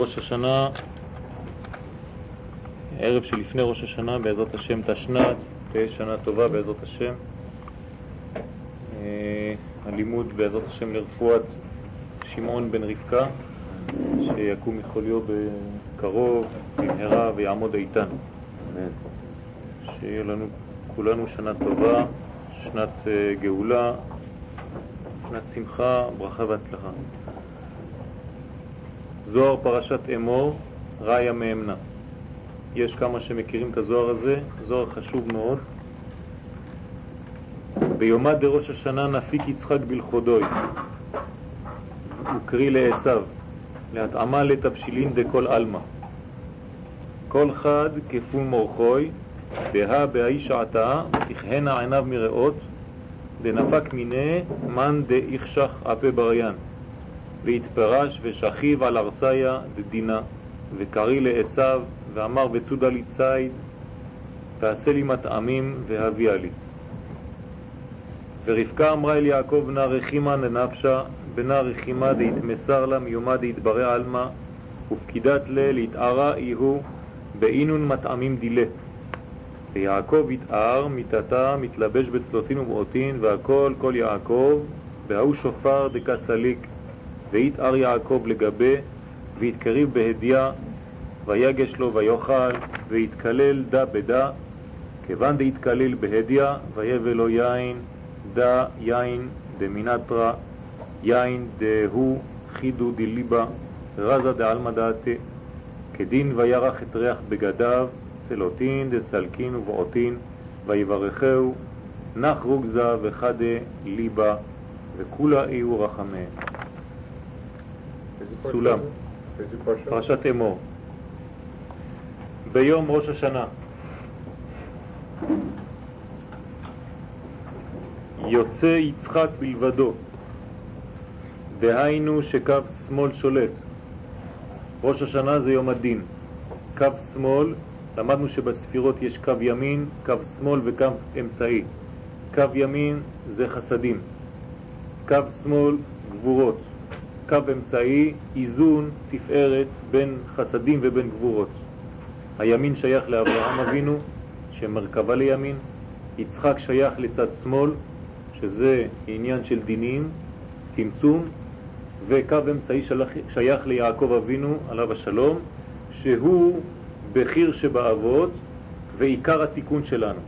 ראש השנה, ערב שלפני ראש השנה, בעזרת השם תשנת, תהיה שנה טובה בעזרת השם. אה, הלימוד בעזרת השם לרפואת שמעון בן רבקה, שיקום מחוליו בקרוב, במהרה ויעמוד איתן. שיהיה לנו כולנו שנה טובה, שנת אה, גאולה, שנת שמחה, ברכה והצלחה. זוהר פרשת אמור, ראיה מאמנה. יש כמה שמכירים את הזוהר הזה, זוהר חשוב מאוד. ביומא דראש השנה נפיק יצחק בלכודוי, וקרי לעשו, להתאמה לתבשילין דכל עלמא. כל חד כפון מורחוי, בה בהאי שעתה, תכהנה עיניו מראות, דנפק מיני מן דאיכשך אפה בריין. והתפרש ושכיב על ארסיה דדינה, וקרי לעשו, ואמר בצודה לי ציד, תעשה לי מטעמים והביאה לי. ורבקה אמרה אל יעקב נא רחימה לנפשה, בנה רחימה דהתמסר לה מיומה דהתברא עלמא, ופקידת לה להתערה איהו באינון מטעמים דילה. ויעקב התער מיתתה מתלבש בצלוטין ומעוטין, והכל כל יעקב, והוא שופר דקסליק. ויתאר יעקב לגבי, ויתקריב בהדיה, ויגש לו ויאכל, ויתקלל דה בדה, כיוון דהתקלל בהדיה, ויבל לו יין, דה יין דמינטרה, יין דהו חידו דליבה, רזה דעלמא דעתה, כדין וירח את ריח בגדיו, צלוטין דסלקין ובעוטין, ויברכהו, נח רוגזה וחדה ליבה, וכולה איהו רחמיהם. סולם, פרשת אמור. ביום ראש השנה יוצא יצחק בלבדו, דהיינו שקו שמאל שולט. ראש השנה זה יום הדין. קו שמאל, למדנו שבספירות יש קו ימין, קו שמאל וקו אמצעי. קו ימין זה חסדים, קו שמאל גבורות. קו אמצעי, איזון, תפארת בין חסדים ובין גבורות. הימין שייך לאברהם אבינו, שמרכבה לימין, יצחק שייך לצד שמאל, שזה עניין של דינים, צמצום, וקו אמצעי שייך ליעקב אבינו, עליו השלום, שהוא בחיר שבאבות ועיקר התיקון שלנו.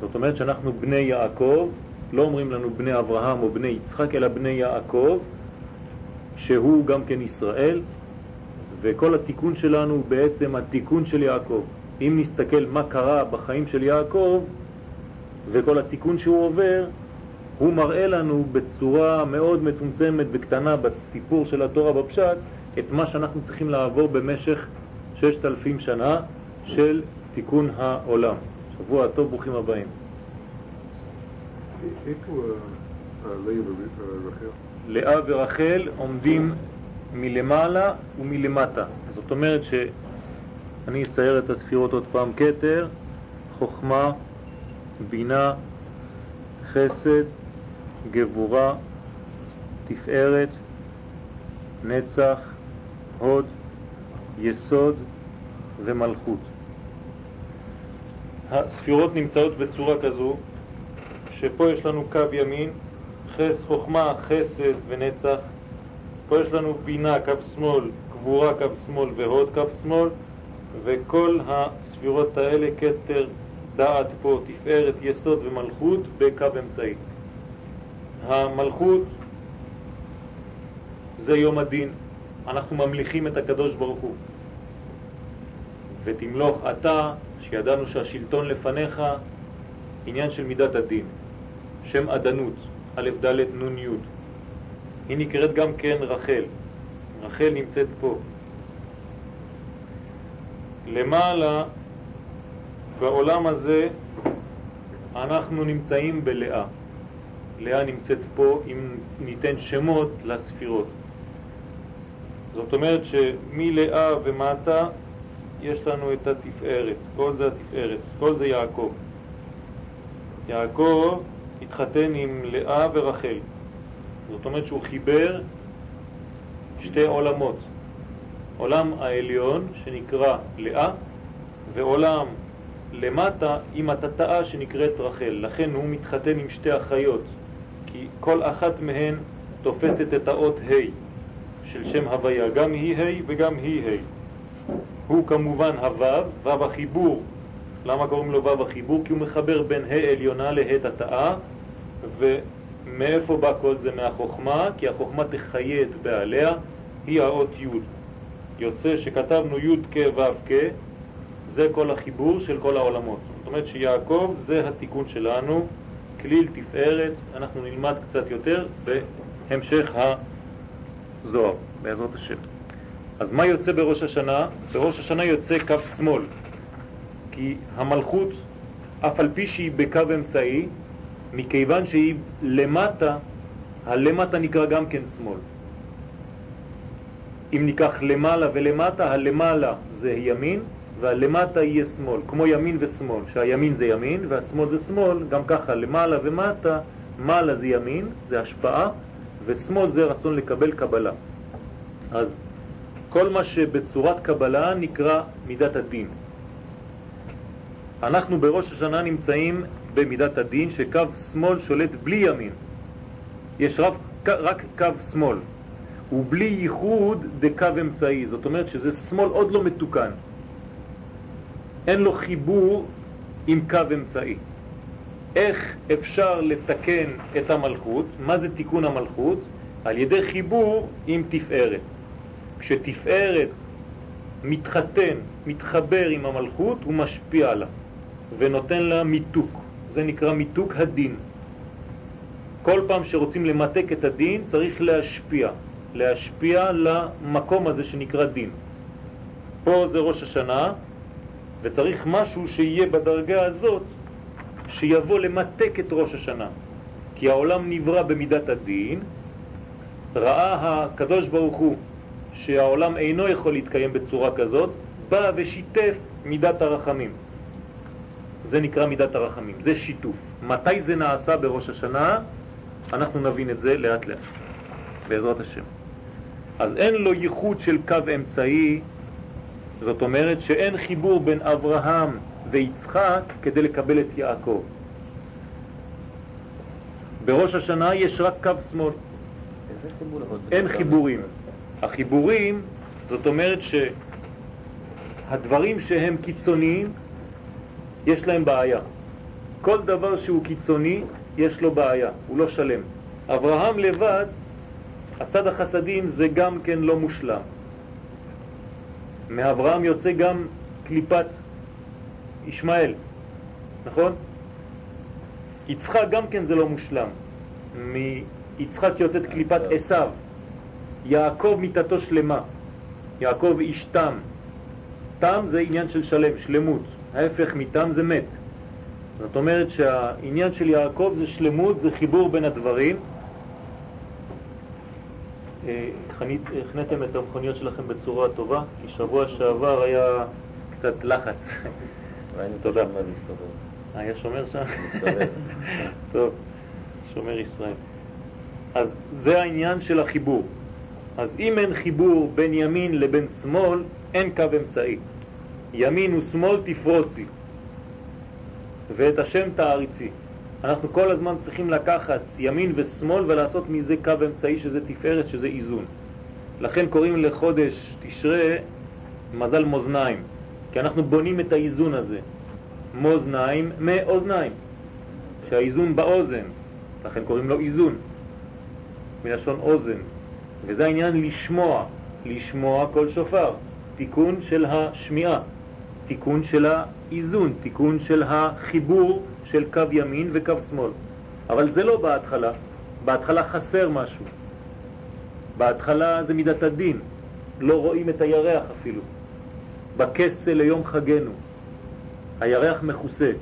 זאת אומרת שאנחנו בני יעקב, לא אומרים לנו בני אברהם או בני יצחק, אלא בני יעקב, שהוא גם כן ישראל, וכל התיקון שלנו הוא בעצם התיקון של יעקב. אם נסתכל מה קרה בחיים של יעקב וכל התיקון שהוא עובר, הוא מראה לנו בצורה מאוד מצומצמת וקטנה בסיפור של התורה בפשט את מה שאנחנו צריכים לעבור במשך ששת אלפים שנה של תיקון העולם. שבוע טוב, ברוכים הבאים. איפה לאה ורחל? לאה ורחל עומדים מלמעלה ומלמטה. זאת אומרת שאני אצייר את הספירות עוד פעם, כתר, חוכמה, בינה, חסד, גבורה, תפארת, נצח, הוד, יסוד ומלכות. הספירות נמצאות בצורה כזו שפה יש לנו קו ימין חס, חוכמה, חסד ונצח. פה יש לנו בינה, קו שמאל, גבורה, קו שמאל והוד, קו שמאל, וכל הספירות האלה, כתר, דעת פה, תפארת, יסוד ומלכות בקו אמצעי. המלכות זה יום הדין, אנחנו ממליכים את הקדוש ברוך הוא. ותמלוך אתה, שידענו שהשלטון לפניך, עניין של מידת הדין, שם עדנות. א' ד' נ' י'. היא נקראת גם כן רחל. רחל נמצאת פה. למעלה, בעולם הזה, אנחנו נמצאים בלאה. לאה נמצאת פה אם ניתן שמות לספירות. זאת אומרת שמלאה ומטה יש לנו את התפארת, כל זה התפארת, כל זה יעקב. יעקב התחתן עם לאה ורחל. זאת אומרת שהוא חיבר שתי עולמות. עולם העליון שנקרא לאה, ועולם למטה עם התתאה שנקראת רחל. לכן הוא מתחתן עם שתי אחיות, כי כל אחת מהן תופסת את האות ה' של שם הוויה, גם היא ה' וגם היא ה'. הוא כמובן הוו, וו החיבור. למה קוראים לו וו החיבור? כי הוא מחבר בין ה' עליונה לה' תתאה, ומאיפה בא כל זה? מהחוכמה, כי החוכמה תחיה את בעליה, היא האות י'. יוצא שכתבנו י' כ' ו' כ', זה כל החיבור של כל העולמות. זאת אומרת שיעקב זה התיקון שלנו, כליל תפארת, אנחנו נלמד קצת יותר בהמשך הזוהר, בעזרת השם. אז מה יוצא בראש השנה? בראש השנה יוצא קו שמאל, כי המלכות, אף על פי שהיא בקו אמצעי, מכיוון שהיא למטה, הלמטה נקרא גם כן שמאל. אם ניקח למעלה ולמטה, הלמעלה זה ימין והלמטה יהיה שמאל, כמו ימין ושמאל, שהימין זה ימין והשמאל זה שמאל, גם ככה למעלה ומטה, מעלה זה ימין, זה השפעה, ושמאל זה רצון לקבל קבלה. אז כל מה שבצורת קבלה נקרא מידת הדין. אנחנו בראש השנה נמצאים במידת הדין שקו שמאל שולט בלי ימין. יש רב, רק קו שמאל, ובלי ייחוד דקו אמצעי, זאת אומרת שזה שמאל עוד לא מתוקן. אין לו חיבור עם קו אמצעי. איך אפשר לתקן את המלכות? מה זה תיקון המלכות? על ידי חיבור עם תפארת. כשתפארת מתחתן, מתחבר עם המלכות, הוא משפיע לה ונותן לה מיתוק. זה נקרא מיתוק הדין. כל פעם שרוצים למתק את הדין צריך להשפיע, להשפיע למקום הזה שנקרא דין. פה זה ראש השנה, וצריך משהו שיהיה בדרגה הזאת, שיבוא למתק את ראש השנה. כי העולם נברא במידת הדין, ראה הקדוש ברוך הוא שהעולם אינו יכול להתקיים בצורה כזאת, בא ושיתף מידת הרחמים. זה נקרא מידת הרחמים, זה שיתוף. מתי זה נעשה בראש השנה? אנחנו נבין את זה לאט לאט, בעזרת השם. אז אין לו ייחוד של קו אמצעי, זאת אומרת שאין חיבור בין אברהם ויצחק כדי לקבל את יעקב. בראש השנה יש רק קו שמאל. אין חיבורים. החיבורים, זאת אומרת שהדברים שהם קיצוניים, יש להם בעיה. כל דבר שהוא קיצוני, יש לו בעיה, הוא לא שלם. אברהם לבד, הצד החסדים זה גם כן לא מושלם. מאברהם יוצא גם קליפת ישמעאל, נכון? יצחק גם כן זה לא מושלם. מיצחק יוצאת קליפת עשיו. יעקב מיתתו שלמה. יעקב איש תם. תם זה עניין של שלם, שלמות. ההפך מתם זה מת. זאת אומרת שהעניין של יעקב זה שלמות, זה חיבור בין הדברים. אה, הכנתם את המכוניות שלכם בצורה טובה, כי שבוע שעבר היה קצת לחץ. תודה. היה שומר שם? טוב, שומר ישראל. אז זה העניין של החיבור. אז אם אין חיבור בין ימין לבין שמאל, אין קו אמצעי. ימין ושמאל תפרוצי, ואת השם תעריצי. אנחנו כל הזמן צריכים לקחת ימין ושמאל ולעשות מזה קו אמצעי שזה תפארת, שזה איזון. לכן קוראים לחודש תשרה מזל מאזניים, כי אנחנו בונים את האיזון הזה. מאזניים מאוזניים, שהאיזון באוזן, לכן קוראים לו איזון, מלשון אוזן. וזה העניין לשמוע, לשמוע כל שופר, תיקון של השמיעה, תיקון של האיזון, תיקון של החיבור של קו ימין וקו שמאל. אבל זה לא בהתחלה, בהתחלה חסר משהו. בהתחלה זה מידת הדין, לא רואים את הירח אפילו. בכסה ליום חגנו, הירח מכוסה.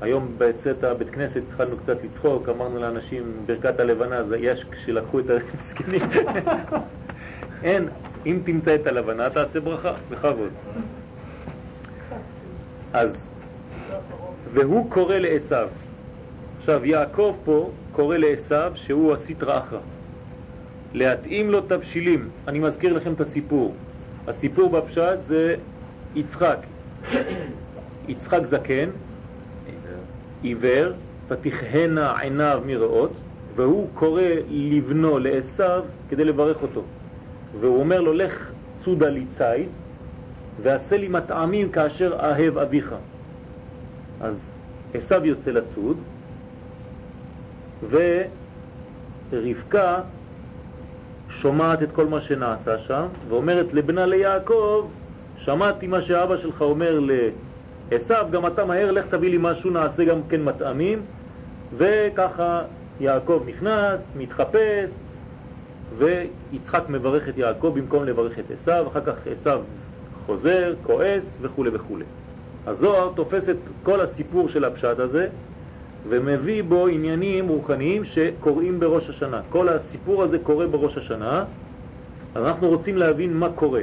היום בצאת הבית כנסת התחלנו קצת לצחוק, אמרנו לאנשים ברכת הלבנה, זה יש כשלקחו את המסכנים. אין, אם תמצא את הלבנה תעשה ברכה, בכבוד. אז, והוא קורא לעשו. עכשיו יעקב פה קורא לעשו שהוא הסטרא אחרא. להתאים לו תבשילים. אני מזכיר לכם את הסיפור. הסיפור בפשט זה יצחק. יצחק זקן, עיוור, פתיחנה עיניו מראות, והוא קורא לבנו לעשו כדי לברך אותו. והוא אומר לו, לך צודה לי ציד, ועשה לי מטעמים כאשר אהב אביך. אז עשו יוצא לצוד, ורבקה שומעת את כל מה שנעשה שם, ואומרת לבנה ליעקב, שמעתי מה שאבא שלך אומר לעשו, גם אתה מהר, לך תביא לי משהו, נעשה גם כן מטעמים, וככה יעקב נכנס, מתחפש, ויצחק מברך את יעקב במקום לברך את עשו, אחר כך עשו חוזר, כועס וכו' וכו'. הזוהר תופס את כל הסיפור של הפשט הזה ומביא בו עניינים רוחניים שקורים בראש השנה. כל הסיפור הזה קורה בראש השנה, אז אנחנו רוצים להבין מה קורה.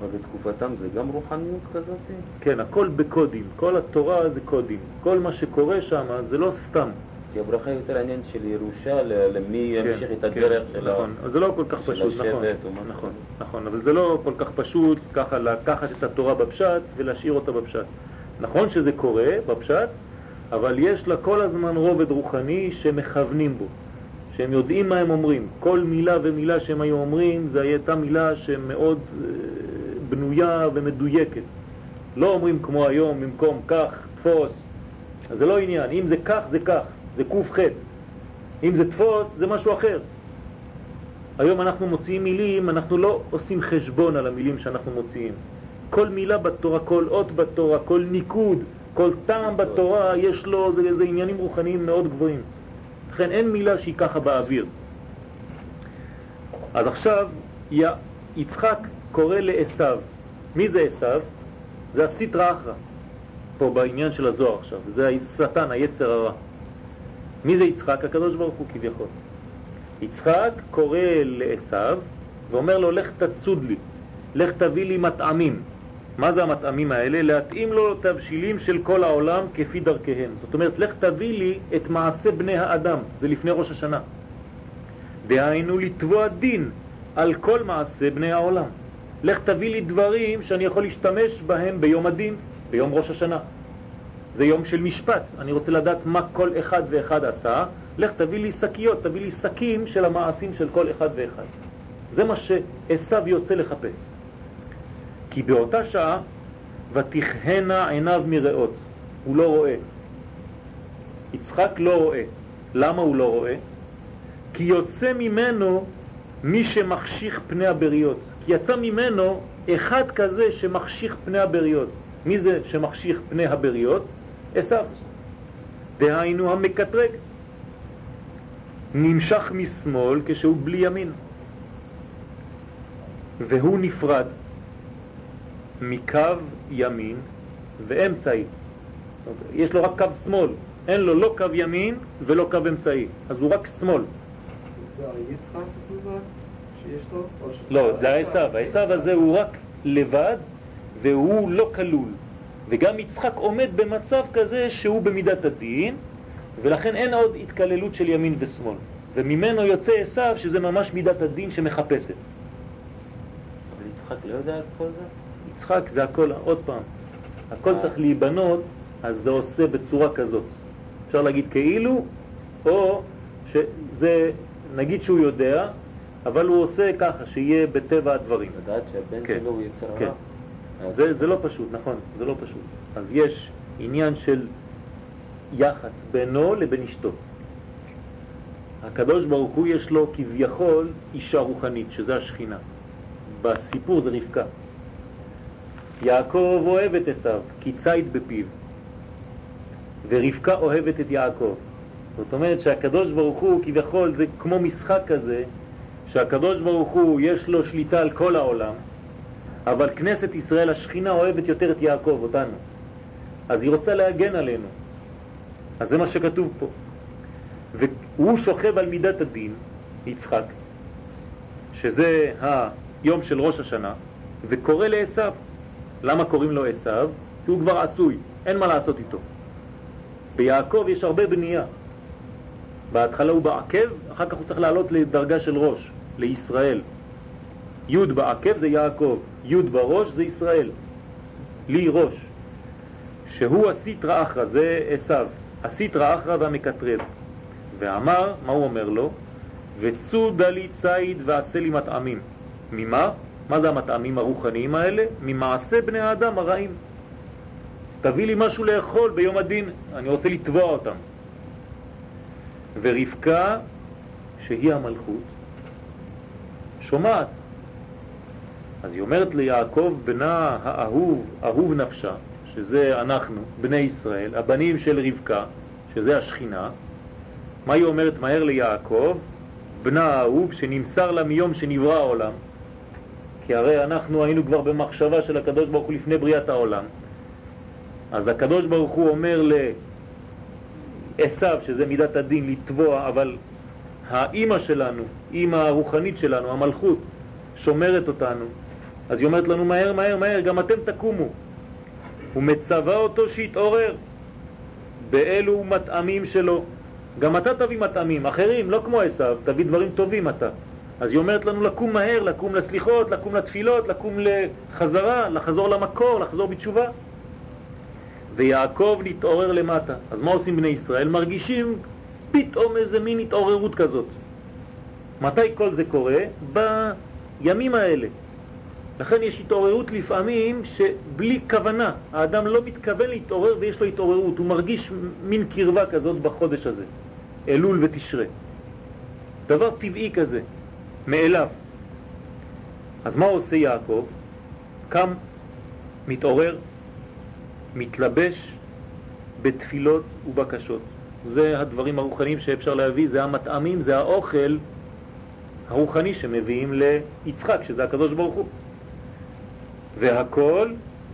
אבל בתקופתם זה גם רוחניות כזאת? כן, הכל בקודים, כל התורה זה קודים. כל מה שקורה שם זה לא סתם. כי הברכה יותר עניין של ירושה למי ימשיך את הדרך כן, של נכון, אז זה לא כל כך פשוט, נכון, נכון, נכון, אבל זה לא כל כך פשוט ככה לקחת את התורה בפשט ולהשאיר אותה בפשט. נכון שזה קורה בפשט, אבל יש לה כל הזמן רובד רוחני שמכוונים בו, שהם יודעים מה הם אומרים. כל מילה ומילה שהם היו אומרים, זו הייתה מילה שמאוד אה, בנויה ומדויקת. לא אומרים כמו היום, במקום כך, תפוס. אז זה לא עניין, אם זה כך, זה כך. זה ק"ח. אם זה תפוס, זה משהו אחר. היום אנחנו מוציאים מילים, אנחנו לא עושים חשבון על המילים שאנחנו מוציאים. כל מילה בתורה, כל אות בתורה, כל ניקוד, כל טעם בתורה, יש לו, זה, זה עניינים רוחניים מאוד גבוהים. לכן אין מילה שהיא ככה באוויר. אז עכשיו יצחק קורא לעשו. מי זה עשו? זה הסיטרא אחרא, פה בעניין של הזוהר עכשיו. זה השטן, היצר הרע. מי זה יצחק? הקדוש ברוך הוא כביכול. יצחק קורא לעשו ואומר לו, לך תצוד לי, לך תביא לי מטעמים. מה זה המטעמים האלה? להתאים לו תבשילים של כל העולם כפי דרכיהם. זאת אומרת, לך תביא לי את מעשה בני האדם, זה לפני ראש השנה. דהיינו לתבוע דין על כל מעשה בני העולם. לך תביא לי דברים שאני יכול להשתמש בהם ביום הדין, ביום ראש השנה. זה יום של משפט, אני רוצה לדעת מה כל אחד ואחד עשה, לך תביא לי שקיות, תביא לי שקים של המעשים של כל אחד ואחד. זה מה שעשו יוצא לחפש. כי באותה שעה ותכהנה עיניו מראות, הוא לא רואה. יצחק לא רואה. למה הוא לא רואה? כי יוצא ממנו מי שמחשיך פני הבריות. כי יצא ממנו אחד כזה שמחשיך פני הבריות. מי זה שמחשיך פני הבריות? עשיו. דהיינו המקטרג. נמשך משמאל כשהוא בלי ימין. והוא נפרד מקו ימין ואמצעי. יש לו רק קו שמאל, אין לו לא קו ימין ולא קו אמצעי, אז הוא רק שמאל. לא, זה העשב, העשב הזה הוא רק לבד והוא לא כלול. וגם יצחק עומד במצב כזה שהוא במידת הדין, ולכן אין עוד התקללות של ימין ושמאל. וממנו יוצא עשיו שזה ממש מידת הדין שמחפשת. אבל יצחק לא יודע את כל זה? יצחק זה הכל, עוד פעם, הכל צריך להיבנות, אז זה עושה בצורה כזאת. אפשר להגיד כאילו, או שזה, נגיד שהוא יודע, אבל הוא עושה ככה, שיהיה בטבע הדברים. לדעת שהבן כן, שלו הוא יצר כן. זה, זה לא פשוט, נכון, זה לא פשוט. אז יש עניין של יחס בינו לבין אשתו. הקדוש ברוך הוא יש לו כביכול אישה רוחנית, שזה השכינה. בסיפור זה רבקה. יעקב אוהב את עשיו, כי ציד בפיו, ורבקה אוהבת את יעקב. זאת אומרת שהקדוש ברוך הוא כביכול זה כמו משחק כזה, שהקדוש ברוך הוא יש לו שליטה על כל העולם, אבל כנסת ישראל, השכינה, אוהבת יותר את יעקב, אותנו. אז היא רוצה להגן עלינו. אז זה מה שכתוב פה. והוא שוכב על מידת הדין, יצחק, שזה היום של ראש השנה, וקורא לעשו. למה קוראים לו עשו? כי הוא כבר עשוי, אין מה לעשות איתו. ביעקב יש הרבה בנייה. בהתחלה הוא בעקב, אחר כך הוא צריך לעלות לדרגה של ראש, לישראל. י' בעקב זה יעקב, י' בראש זה ישראל, לי ראש, שהוא הסיטרא אחרא, זה עשיו, הסיטרא אחרא והמקטרב. ואמר, מה הוא אומר לו? וצודה לי ציד ועשה לי מטעמים. ממה? מה זה המטעמים הרוחניים האלה? ממעשה בני האדם הרעים. תביא לי משהו לאכול ביום הדין, אני רוצה לתבוע אותם. ורבקה, שהיא המלכות, שומעת. אז היא אומרת ליעקב, בנה האהוב, אהוב נפשה, שזה אנחנו, בני ישראל, הבנים של רבקה, שזה השכינה, מה היא אומרת מהר ליעקב? בנה האהוב שנמסר לה מיום שנברא העולם, כי הרי אנחנו היינו כבר במחשבה של הקדוש ברוך הוא לפני בריאת העולם. אז הקדוש ברוך הוא אומר לעשו, שזה מידת הדין, לתבוע, אבל האימא שלנו, אימא הרוחנית שלנו, המלכות, שומרת אותנו. אז היא אומרת לנו מהר, מהר, מהר, גם אתם תקומו. הוא מצווה אותו שיתעורר באלו מטעמים שלו. גם אתה תביא מטעמים, אחרים, לא כמו עשיו, תביא דברים טובים אתה. אז היא אומרת לנו לקום מהר, לקום לסליחות, לקום לתפילות, לקום לחזרה, לחזור למקור, לחזור בתשובה. ויעקב להתעורר למטה. אז מה עושים בני ישראל? מרגישים פתאום איזה מין התעוררות כזאת. מתי כל זה קורה? בימים האלה. לכן יש התעוררות לפעמים שבלי כוונה, האדם לא מתכוון להתעורר ויש לו התעוררות, הוא מרגיש מין קרבה כזאת בחודש הזה, אלול ותשרה. דבר טבעי כזה, מאליו. אז מה עושה יעקב? קם, מתעורר, מתלבש בתפילות ובקשות. זה הדברים הרוחניים שאפשר להביא, זה המטעמים, זה האוכל הרוחני שמביאים ליצחק, שזה הקדוש ברוך הוא. והכל,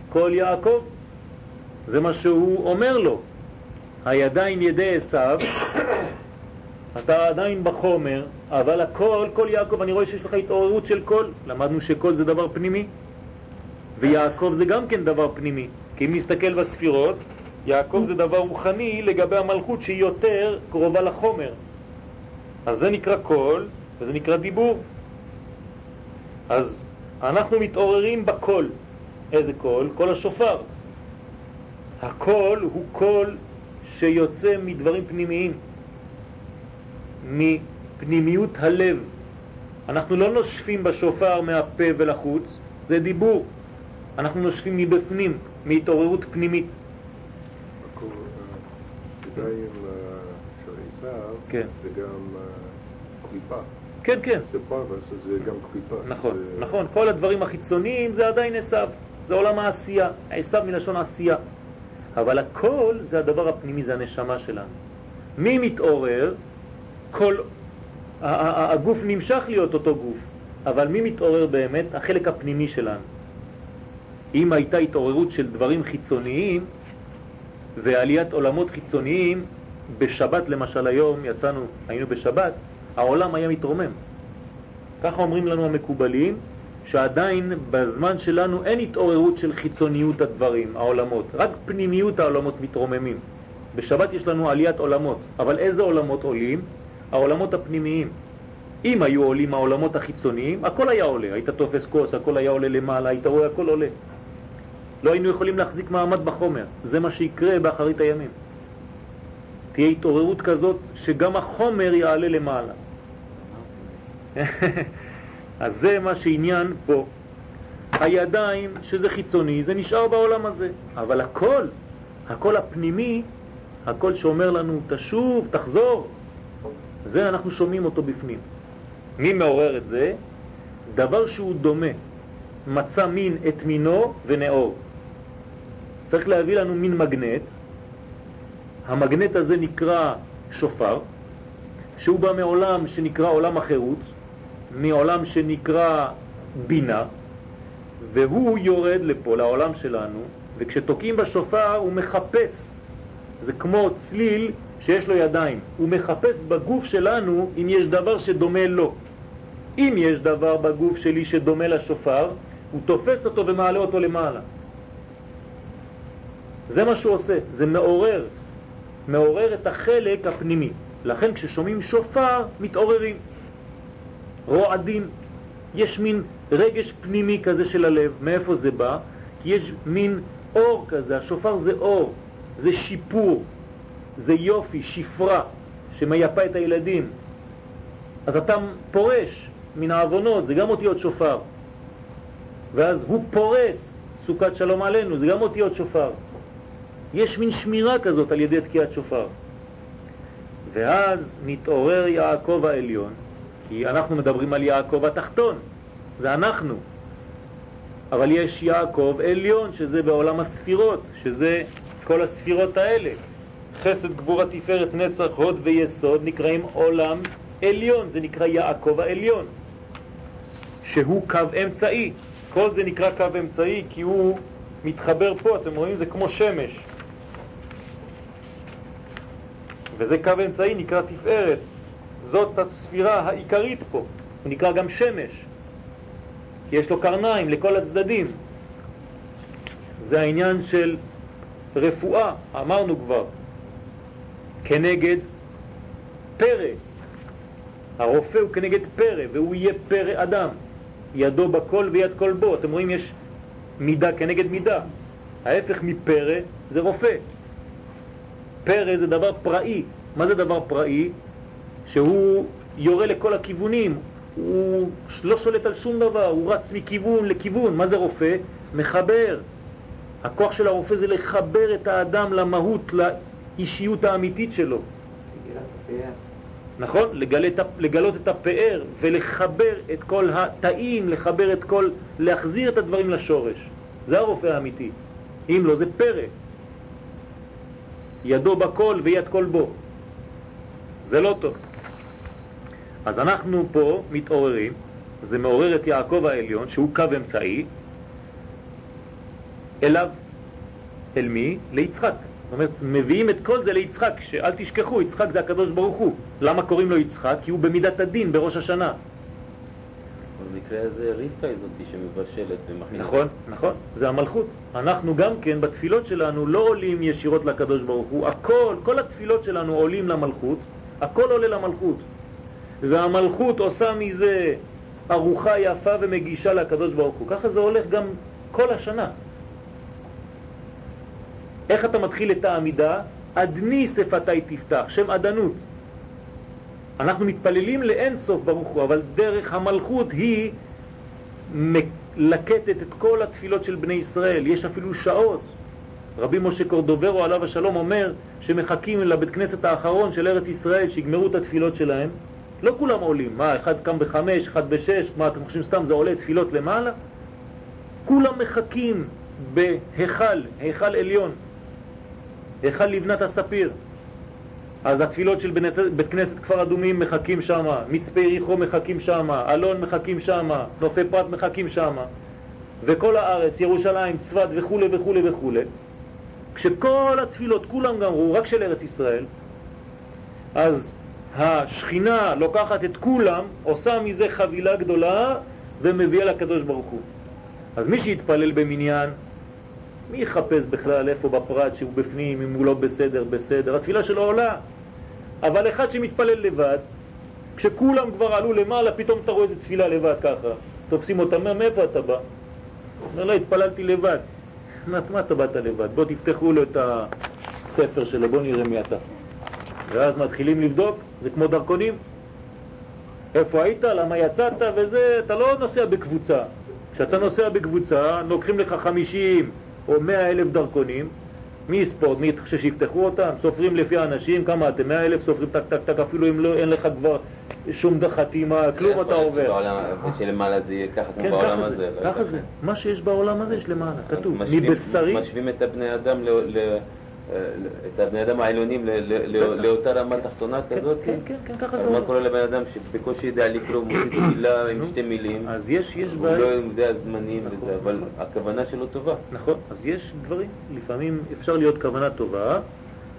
כל יעקב, זה מה שהוא אומר לו. הידיים ידי עשיו, אתה עדיין בחומר, אבל הכל, כל יעקב, אני רואה שיש לך התעוררות של כל. למדנו שכל זה דבר פנימי, ויעקב זה גם כן דבר פנימי. כי אם נסתכל בספירות, יעקב זה דבר רוחני לגבי המלכות שהיא יותר קרובה לחומר. אז זה נקרא קול, וזה נקרא דיבור. אז אנחנו מתעוררים בקול. איזה קול? קול השופר. הקול הוא קול שיוצא מדברים פנימיים, מפנימיות הלב. אנחנו לא נושפים בשופר מהפה ולחוץ, זה דיבור. אנחנו נושפים מבפנים, מהתעוררות פנימית. ידיים של עשיו. וגם אה, קליפה. כן, כן. זה אז זה גם קליפה. נכון, נכון. כל הדברים החיצוניים זה עדיין עשיו. זה עולם העשייה. עשיו מלשון עשייה. אבל הכל זה הדבר הפנימי, זה הנשמה שלנו. מי מתעורר? כל... הגוף נמשך להיות אותו גוף, אבל מי מתעורר באמת? החלק הפנימי שלנו. אם הייתה התעוררות של דברים חיצוניים ועליית עולמות חיצוניים, בשבת למשל היום יצאנו, היינו בשבת, העולם היה מתרומם. ככה אומרים לנו המקובלים, שעדיין בזמן שלנו אין התעוררות של חיצוניות הדברים, העולמות, רק פנימיות העולמות מתרוממים. בשבת יש לנו עליית עולמות, אבל איזה עולמות עולים? העולמות הפנימיים. אם היו עולים העולמות החיצוניים, הכל היה עולה. היית תופס כוס, הכל היה עולה למעלה, היית רואה הכל עולה. לא היינו יכולים להחזיק מעמד בחומר. זה מה שיקרה באחרית הימים. תהיה התעוררות כזאת שגם החומר יעלה למעלה. אז זה מה שעניין פה. הידיים, שזה חיצוני, זה נשאר בעולם הזה. אבל הכל, הכל הפנימי, הכל שאומר לנו, תשוב, תחזור, זה אנחנו שומעים אותו בפנים. מי מעורר את זה? דבר שהוא דומה. מצא מין את מינו ונאור. צריך להביא לנו מין מגנט. המגנט הזה נקרא שופר, שהוא בא מעולם שנקרא עולם החירות, מעולם שנקרא בינה, והוא יורד לפה, לעולם שלנו, וכשתוקעים בשופר הוא מחפש, זה כמו צליל שיש לו ידיים, הוא מחפש בגוף שלנו אם יש דבר שדומה לו. אם יש דבר בגוף שלי שדומה לשופר, הוא תופס אותו ומעלה אותו למעלה. זה מה שהוא עושה, זה מעורר, מעורר את החלק הפנימי. לכן כששומעים שופר מתעוררים, רועדים, יש מין רגש פנימי כזה של הלב. מאיפה זה בא? כי יש מין אור כזה, השופר זה אור, זה שיפור, זה יופי, שפרה, שמייפה את הילדים. אז אתה פורש מן העוונות, זה גם אותיות שופר. ואז הוא פורס, סוכת שלום עלינו, זה גם אותיות שופר. יש מין שמירה כזאת על ידי תקיעת שופר. ואז מתעורר יעקב העליון, כי אנחנו מדברים על יעקב התחתון, זה אנחנו. אבל יש יעקב עליון, שזה בעולם הספירות, שזה כל הספירות האלה. חסד, גבורה, תפארת, נצח, הוד ויסוד נקראים עולם עליון, זה נקרא יעקב העליון, שהוא קו אמצעי. כל זה נקרא קו אמצעי כי הוא מתחבר פה, אתם רואים? זה כמו שמש. וזה קו אמצעי נקרא תפארת. זאת הספירה העיקרית פה, הוא נקרא גם שמש, כי יש לו קרניים לכל הצדדים. זה העניין של רפואה, אמרנו כבר, כנגד פרא. הרופא הוא כנגד פרא, והוא יהיה פרא אדם. ידו בכל ויד כל בו. אתם רואים, יש מידה כנגד מידה. ההפך מפרא זה רופא. פרא זה דבר פראי. מה זה דבר פראי? שהוא יורה לכל הכיוונים, הוא לא שולט על שום דבר, הוא רץ מכיוון לכיוון. מה זה רופא? מחבר. הכוח של הרופא זה לחבר את האדם למהות, לאישיות האמיתית שלו. נכון? לגלות, לגלות את הפאר ולחבר את כל התאים, לחבר את כל, להחזיר את הדברים לשורש. זה הרופא האמיתי. אם לא, זה פרא. ידו בכל ויד כל בו. זה לא טוב. אז אנחנו פה מתעוררים, זה מעורר את יעקב העליון, שהוא קו אמצעי, אליו, אל מי? ליצחק. זאת אומרת, מביאים את כל זה ליצחק, שאל תשכחו, יצחק זה הקדוש ברוך הוא. למה קוראים לו יצחק? כי הוא במידת הדין בראש השנה. במקרה הזה רבקה היא זאתי שמבשלת ומכינה. נכון, נכון, זה המלכות. אנחנו גם כן בתפילות שלנו לא עולים ישירות לקדוש ברוך הוא, הכל, כל התפילות שלנו עולים למלכות, הכל עולה למלכות. והמלכות עושה מזה ארוחה יפה ומגישה לקדוש ברוך הוא. ככה זה הולך גם כל השנה. איך אתה מתחיל את העמידה? עדני שפתי תפתח, שם עדנות. אנחנו מתפללים לאין סוף ברוך הוא, אבל דרך המלכות היא מלקטת את כל התפילות של בני ישראל. יש אפילו שעות. רבי משה קורדוברו עליו השלום אומר שמחכים לבית כנסת האחרון של ארץ ישראל שיגמרו את התפילות שלהם. לא כולם עולים. מה, אחד קם בחמש, אחד בשש, מה אתם חושבים סתם זה עולה תפילות למעלה? כולם מחכים בהיכל, היכל עליון. היכל לבנת הספיר. אז התפילות של בית כנסת כפר אדומים מחכים שם, מצפה יריחו מחכים שם, אלון מחכים שם, נופי פרת מחכים שם, וכל הארץ, ירושלים, צפת וכו' וכו' וכו'. כשכל התפילות, כולם גמרו, רק של ארץ ישראל, אז השכינה לוקחת את כולם, עושה מזה חבילה גדולה ומביאה לקדוש ברוך הוא. אז מי שיתפלל במניין, מי יחפש בכלל איפה בפרט שהוא בפנים, אם הוא לא בסדר, בסדר? התפילה שלו עולה. אבל אחד שמתפלל לבד, כשכולם כבר עלו למעלה, פתאום אתה רואה איזה תפילה לבד ככה. תופסים אותה, אומר, מאיפה אתה בא? אומר, לא, התפללתי לבד. מה, אתה באת לבד? בוא תפתחו לו את הספר שלו, בוא נראה מי אתה. ואז מתחילים לבדוק, זה כמו דרכונים. איפה היית, למה יצאת וזה, אתה לא נוסע בקבוצה. כשאתה נוסע בקבוצה, לוקחים לך 50 או 100 אלף דרכונים, מי יספור? מי חושב שיפתחו אותם? סופרים לפי האנשים, כמה אתם? 100 אלף סופרים טק טק טק, אפילו אם לא, אין לך כבר שום חתימה, כלום אתה עובר. שלמעלה זה יהיה ככה כמו כן, בעולם ככה הזה. זה, ככה. זה. מה שיש בעולם הזה יש למעלה, כתוב. משווים- מבשרי, משווים את הבני אדם, את הבני אדם העליונים. לאותה רמה תחתונה כן, כזאת? כן, כן, כן, ככה זה מה. קורה לבן אדם שבקושי יודע לקרוא, מוציא תפילה עם. שתי מילים, אז יש, יש הוא בעיה. לא יודע זמנים וזה, אבל נכון. הכוונה שלו טובה. נכון, אז יש דברים, לפעמים אפשר להיות כוונה טובה,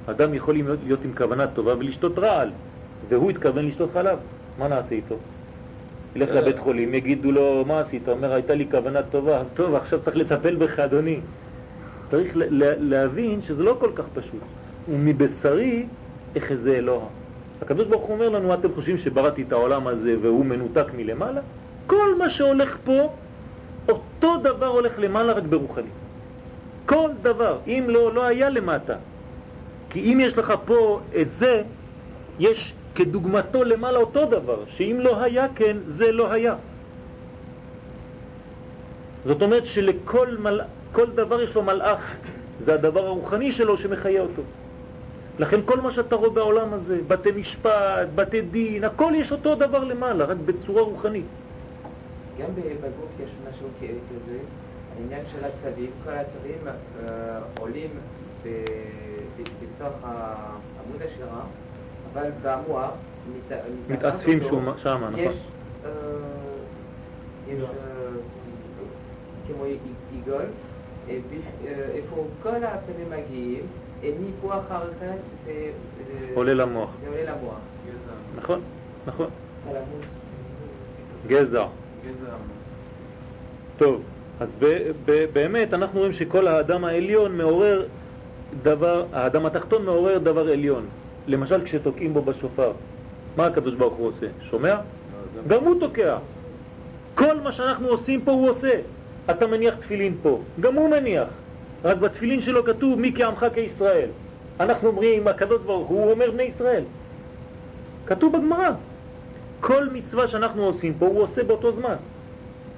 אדם יכול להיות, עם כוונה טובה ולשתות רעל, והוא התכוון לשתות חלב, מה נעשה איתו? ילך אה. לבית חולים, יגידו לו, מה עשית? אומר, הייתה לי כוונה טובה. טוב, עכשיו צריך לטפל בך, אדוני. צריך להבין שזה לא כל כך פשוט. ומבשרי אחזה אלוה. הקדוש ברוך הוא אומר לנו, אתם חושבים שבראתי את העולם הזה והוא מנותק מלמעלה? כל מה שהולך פה, אותו דבר הולך למעלה רק ברוחני. כל דבר, אם לא, לא היה למטה. כי אם יש לך פה את זה, יש כדוגמתו למעלה אותו דבר, שאם לא היה כן, זה לא היה. זאת אומרת שלכל מל... כל דבר יש לו מלאך, זה הדבר הרוחני שלו שמחיה אותו. לכן כל מה שאתה רואה בעולם הזה, בתי משפט, בתי דין, הכל יש אותו דבר למעלה, רק בצורה רוחנית. גם בגוף יש משהו כזה, העניין של הצווים, כל הצווים אה, עולים בתוך עמוד השירה, אבל במוח מתאספים שם, נכון. יש, אה, יש אה, כמו עיגול, איפה כל הצווים מגיעים, מפה אחר כך זה עולה למוח. זה עולה למוח. נכון, נכון. גזע. טוב, אז באמת אנחנו רואים שכל האדם העליון מעורר דבר, האדם התחתון מעורר דבר עליון. למשל כשתוקעים בו בשופר, מה הקדוש ברוך הוא עושה? שומע? גם הוא תוקע. כל מה שאנחנו עושים פה הוא עושה. אתה מניח תפילין פה, גם הוא מניח. רק בתפילין שלו כתוב מי כעמך כישראל. אנחנו אומרים, הקדוש ברוך הוא אומר בני ישראל. כתוב בגמרא. כל מצווה שאנחנו עושים פה הוא עושה באותו זמן.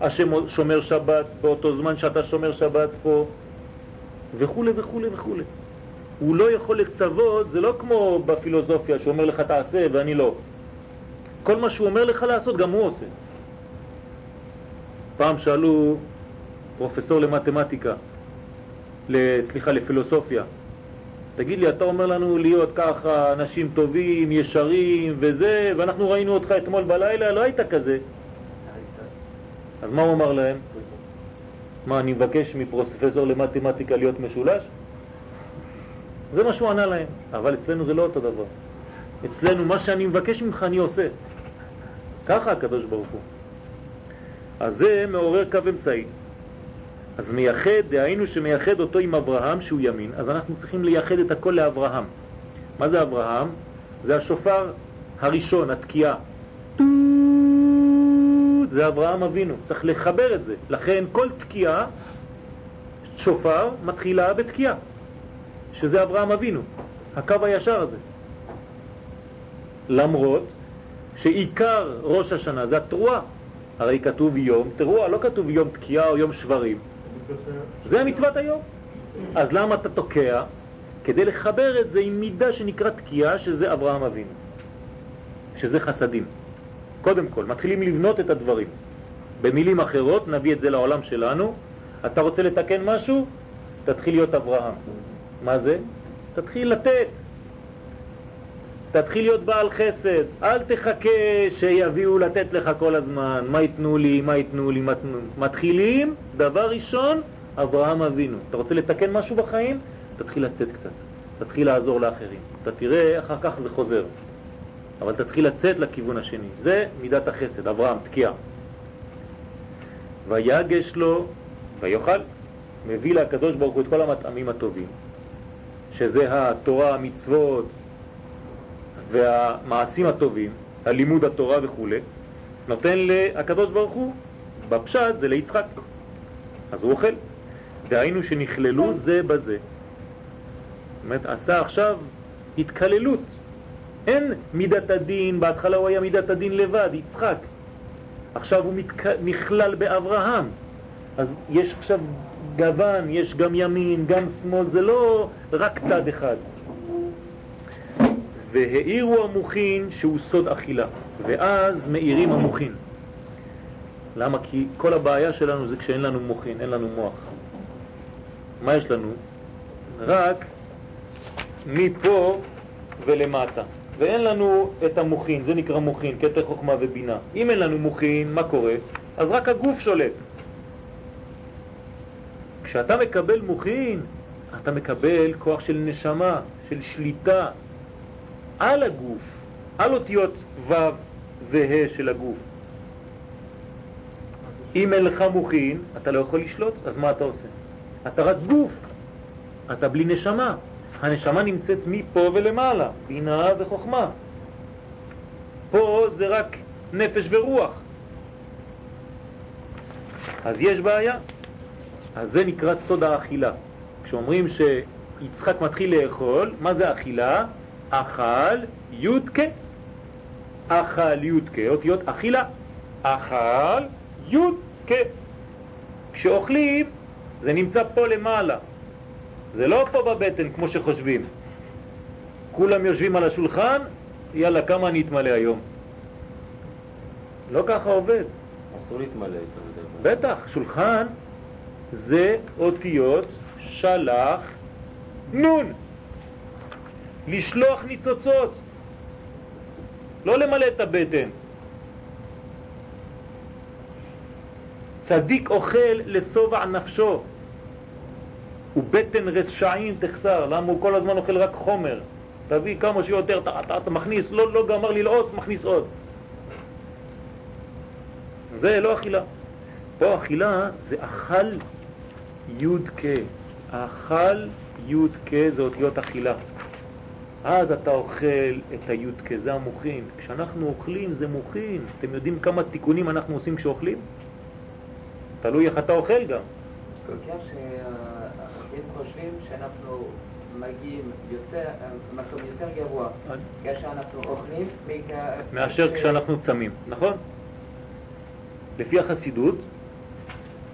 השם שומר שבת באותו זמן שאתה שומר שבת פה, וכו' וכו' וכו'. הוא לא יכול לצוות, זה לא כמו בפילוסופיה שאומר לך תעשה ואני לא. כל מה שהוא אומר לך לעשות גם הוא עושה. פעם שאלו פרופסור למתמטיקה, סליחה, לפילוסופיה, תגיד לי, אתה אומר לנו להיות ככה אנשים טובים, ישרים וזה, ואנחנו ראינו אותך אתמול בלילה, לא היית כזה. אז מה הוא אמר להם? מה, אני מבקש מפרופסור למתמטיקה להיות משולש? זה מה שהוא ענה להם, אבל אצלנו זה לא אותו דבר. אצלנו מה שאני מבקש ממך אני עושה. ככה הקדוש ברוך הוא. אז זה מעורר קו אמצעי. אז מייחד, דהיינו שמייחד אותו עם אברהם שהוא ימין, אז אנחנו צריכים לייחד את הכל לאברהם. מה זה אברהם? זה השופר הראשון, התקיעה. זה אברהם אבינו, צריך לחבר את זה. לכן כל תקיעה, שופר, מתחילה בתקיעה, שזה אברהם אבינו, הקו הישר הזה. למרות שעיקר ראש השנה זה התרועה. הרי כתוב יום תרועה, לא כתוב יום תקיעה או יום שברים. זה מצוות היום. אז למה אתה תוקע? כדי לחבר את זה עם מידה שנקרא תקיעה, שזה אברהם אבינו, שזה חסדים. קודם כל, מתחילים לבנות את הדברים. במילים אחרות, נביא את זה לעולם שלנו, אתה רוצה לתקן משהו? תתחיל להיות אברהם. מה זה? תתחיל לתת. תתחיל להיות בעל חסד, אל תחכה שיביאו לתת לך כל הזמן, מה ייתנו לי, מה ייתנו לי, מה. מתחילים, דבר ראשון, אברהם אבינו. אתה רוצה לתקן משהו בחיים? תתחיל לצאת קצת, תתחיל לעזור לאחרים. אתה תראה אחר כך זה חוזר. אבל תתחיל לצאת לכיוון השני. זה מידת החסד, אברהם, תקיע. ויגש לו ויאכל. מביא לקדוש ברוך הוא את כל המטעמים הטובים, שזה התורה, המצוות, והמעשים הטובים, הלימוד התורה וכו', נותן לקדוש ברוך הוא, בפשט זה ליצחק. אז הוא אוכל. דהיינו שנכללו זה בזה. זאת אומרת, עשה עכשיו התקללות. אין מידת הדין, בהתחלה הוא היה מידת הדין לבד, יצחק. עכשיו הוא מתק... נכלל באברהם. אז יש עכשיו גוון, יש גם ימין, גם שמאל, זה לא רק צד אחד. והאירו המוחין שהוא סוד אכילה, ואז מאירים המוחין. למה? כי כל הבעיה שלנו זה כשאין לנו מוחין, אין לנו מוח. מה יש לנו? רק מפה ולמטה. ואין לנו את המוחין, זה נקרא מוחין, כתר חוכמה ובינה. אם אין לנו מוחין, מה קורה? אז רק הגוף שולט. כשאתה מקבל מוחין, אתה מקבל כוח של נשמה, של שליטה, על הגוף, על אותיות ו' וה' של הגוף. אם אין לך מוחין, אתה לא יכול לשלוט, אז מה אתה עושה? אתה רק גוף, אתה בלי נשמה. הנשמה נמצאת מפה ולמעלה, בינה וחוכמה. פה זה רק נפש ורוח. אז יש בעיה. אז זה נקרא סוד האכילה. כשאומרים שיצחק מתחיל לאכול, מה זה אכילה? אכל יודקה. אכל יודקה, אותיות אכילה. אכל יודקה. כשאוכלים זה נמצא פה למעלה, זה לא פה בבטן כמו שחושבים. כולם יושבים על השולחן, יאללה, כמה אני אתמלא היום? לא ככה עובד. אסור להתמלא בטח, שולחן זה אותיות שלח נון. לשלוח ניצוצות, לא למלא את הבטן. צדיק אוכל לשובע נפשו, ובטן רשעים תחסר. למה הוא כל הזמן אוכל רק חומר? תביא כמה שיותר, אתה, אתה, אתה מכניס, לא, לא גמר ללעוס, מכניס עוד. זה לא אכילה. פה אכילה זה אכל י"ק. אכל י"ק זה אותיות אכילה. אז אתה אוכל את הי"ק, זה המוחין. כשאנחנו אוכלים זה מוחין. אתם יודעים כמה תיקונים אנחנו עושים כשאוכלים? תלוי איך אתה אוכל גם. גם שאתם חושבים שאנחנו מגיעים יותר, מקום יותר גבוה כשאנחנו אוכלים מאשר כשאנחנו צמים, נכון? לפי החסידות,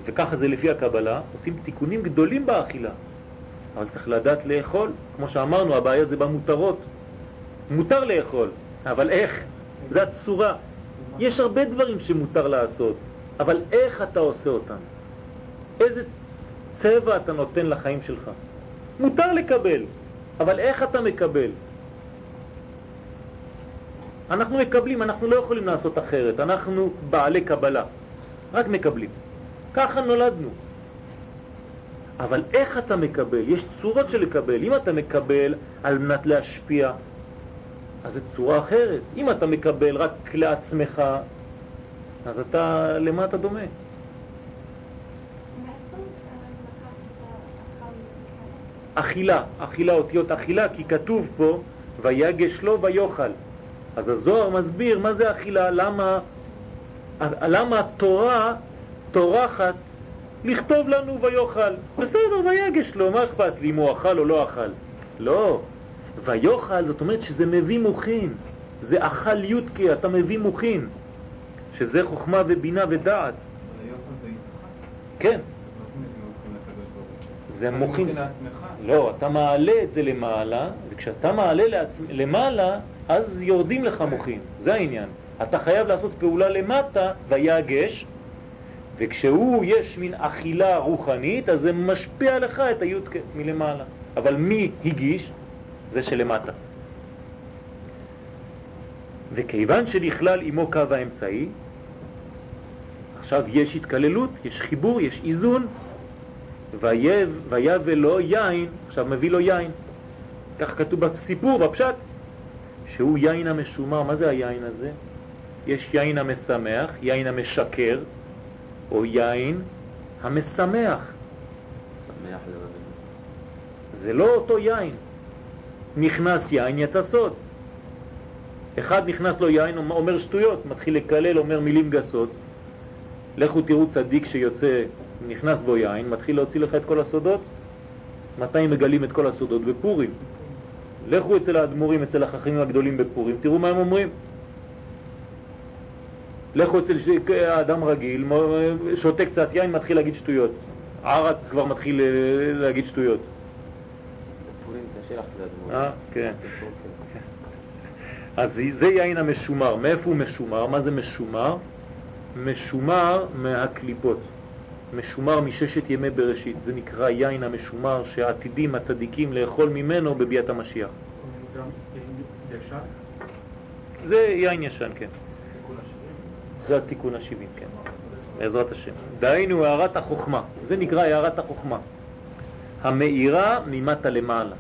וככה זה לפי הקבלה, עושים תיקונים גדולים באכילה. אבל צריך לדעת לאכול. כמו שאמרנו, הבעיה זה במותרות. מותר לאכול, אבל איך? זה הצורה. יש הרבה דברים שמותר לעשות, אבל איך אתה עושה אותם? איזה צבע אתה נותן לחיים שלך? מותר לקבל, אבל איך אתה מקבל? אנחנו מקבלים, אנחנו לא יכולים לעשות אחרת, אנחנו בעלי קבלה, רק מקבלים. ככה נולדנו. אבל איך אתה מקבל? יש צורות של לקבל. אם אתה מקבל על מנת להשפיע, אז זו צורה אחרת. אם אתה מקבל רק לעצמך, אז אתה, למה אתה דומה? אכילה, אכילה, אותיות אכילה, כי כתוב פה, ויגש לו ויאכל. אז הזוהר מסביר מה זה אכילה, למה, למה התורה טורחת לכתוב לנו ויאכל. בסדר, ויגש לו, מה אכפת לי אם הוא אכל או לא אכל? לא. ויאכל זאת אומרת שזה מביא מוכין. זה אכל יודקי, אתה מביא מוכין. שזה חוכמה ובינה ודעת. כן. זה מוכין. לא, אתה מעלה את זה למעלה, וכשאתה מעלה למעלה, אז יורדים לך מוכין. זה העניין. אתה חייב לעשות פעולה למטה, ויגש, וכשהוא יש מין אכילה רוחנית, אז זה משפיע לך את היוד מלמעלה. אבל מי הגיש? זה שלמטה. וכיוון שנכלל עמו קו האמצעי, עכשיו יש התקללות, יש חיבור, יש איזון, ויבא לו יין, עכשיו מביא לו יין. כך כתוב בסיפור, בפשט, שהוא יין המשומר. מה זה היין הזה? יש יין המשמח, יין המשקר, או יין המשמח. זה לא אותו יין. נכנס יין, יצא סוד. אחד נכנס לו יין, אומר שטויות, מתחיל לקלל, אומר מילים גסות. לכו תראו צדיק שיוצא, נכנס בו יין, מתחיל להוציא לך את כל הסודות. מתי מגלים את כל הסודות? בפורים. לכו אצל האדמו"רים, אצל החכמים הגדולים בפורים, תראו מה הם אומרים. לכו אצל אדם רגיל, שותה קצת יין, מתחיל להגיד שטויות. ערק כבר מתחיל אה, להגיד שטויות. אה, כן. אז זה יין המשומר. מאיפה הוא משומר? מה זה משומר? משומר מהקליפות. משומר מששת ימי בראשית. זה נקרא יין המשומר שעתידים הצדיקים לאכול ממנו בביאת המשיח. זה יין ישן, כן. זה התיקון השבעים, כן, בעזרת השם. דהיינו הערת החוכמה, זה נקרא הערת החוכמה. המאירה ממטה למעלה.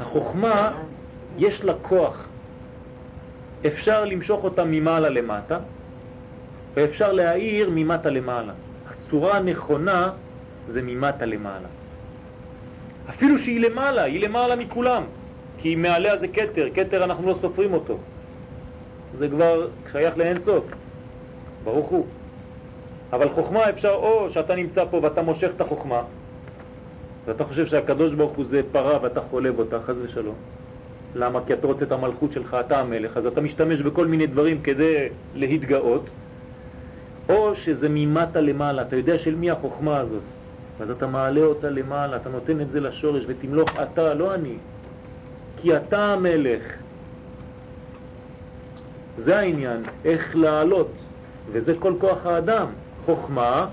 החוכמה, יש לה כוח. אפשר למשוך אותה ממעלה למטה, ואפשר להאיר ממטה למעלה. הצורה הנכונה זה ממטה למעלה. אפילו שהיא למעלה, היא למעלה מכולם, כי מעליה זה קטר, קטר אנחנו לא סופרים אותו. זה כבר שייך לאין סוף. ברוך הוא. אבל חוכמה אפשר, או שאתה נמצא פה ואתה מושך את החוכמה, ואתה חושב שהקדוש ברוך הוא זה פרה ואתה חולב אותה, חז ושלום. למה? כי אתה רוצה את המלכות שלך, אתה המלך, אז אתה משתמש בכל מיני דברים כדי להתגאות, או שזה ממטה למעלה, אתה יודע של מי החוכמה הזאת, אז אתה מעלה אותה למעלה, אתה נותן את זה לשורש ותמלוך אתה, לא אני, כי אתה המלך. זה העניין, איך לעלות, וזה כל כוח האדם. חוכמה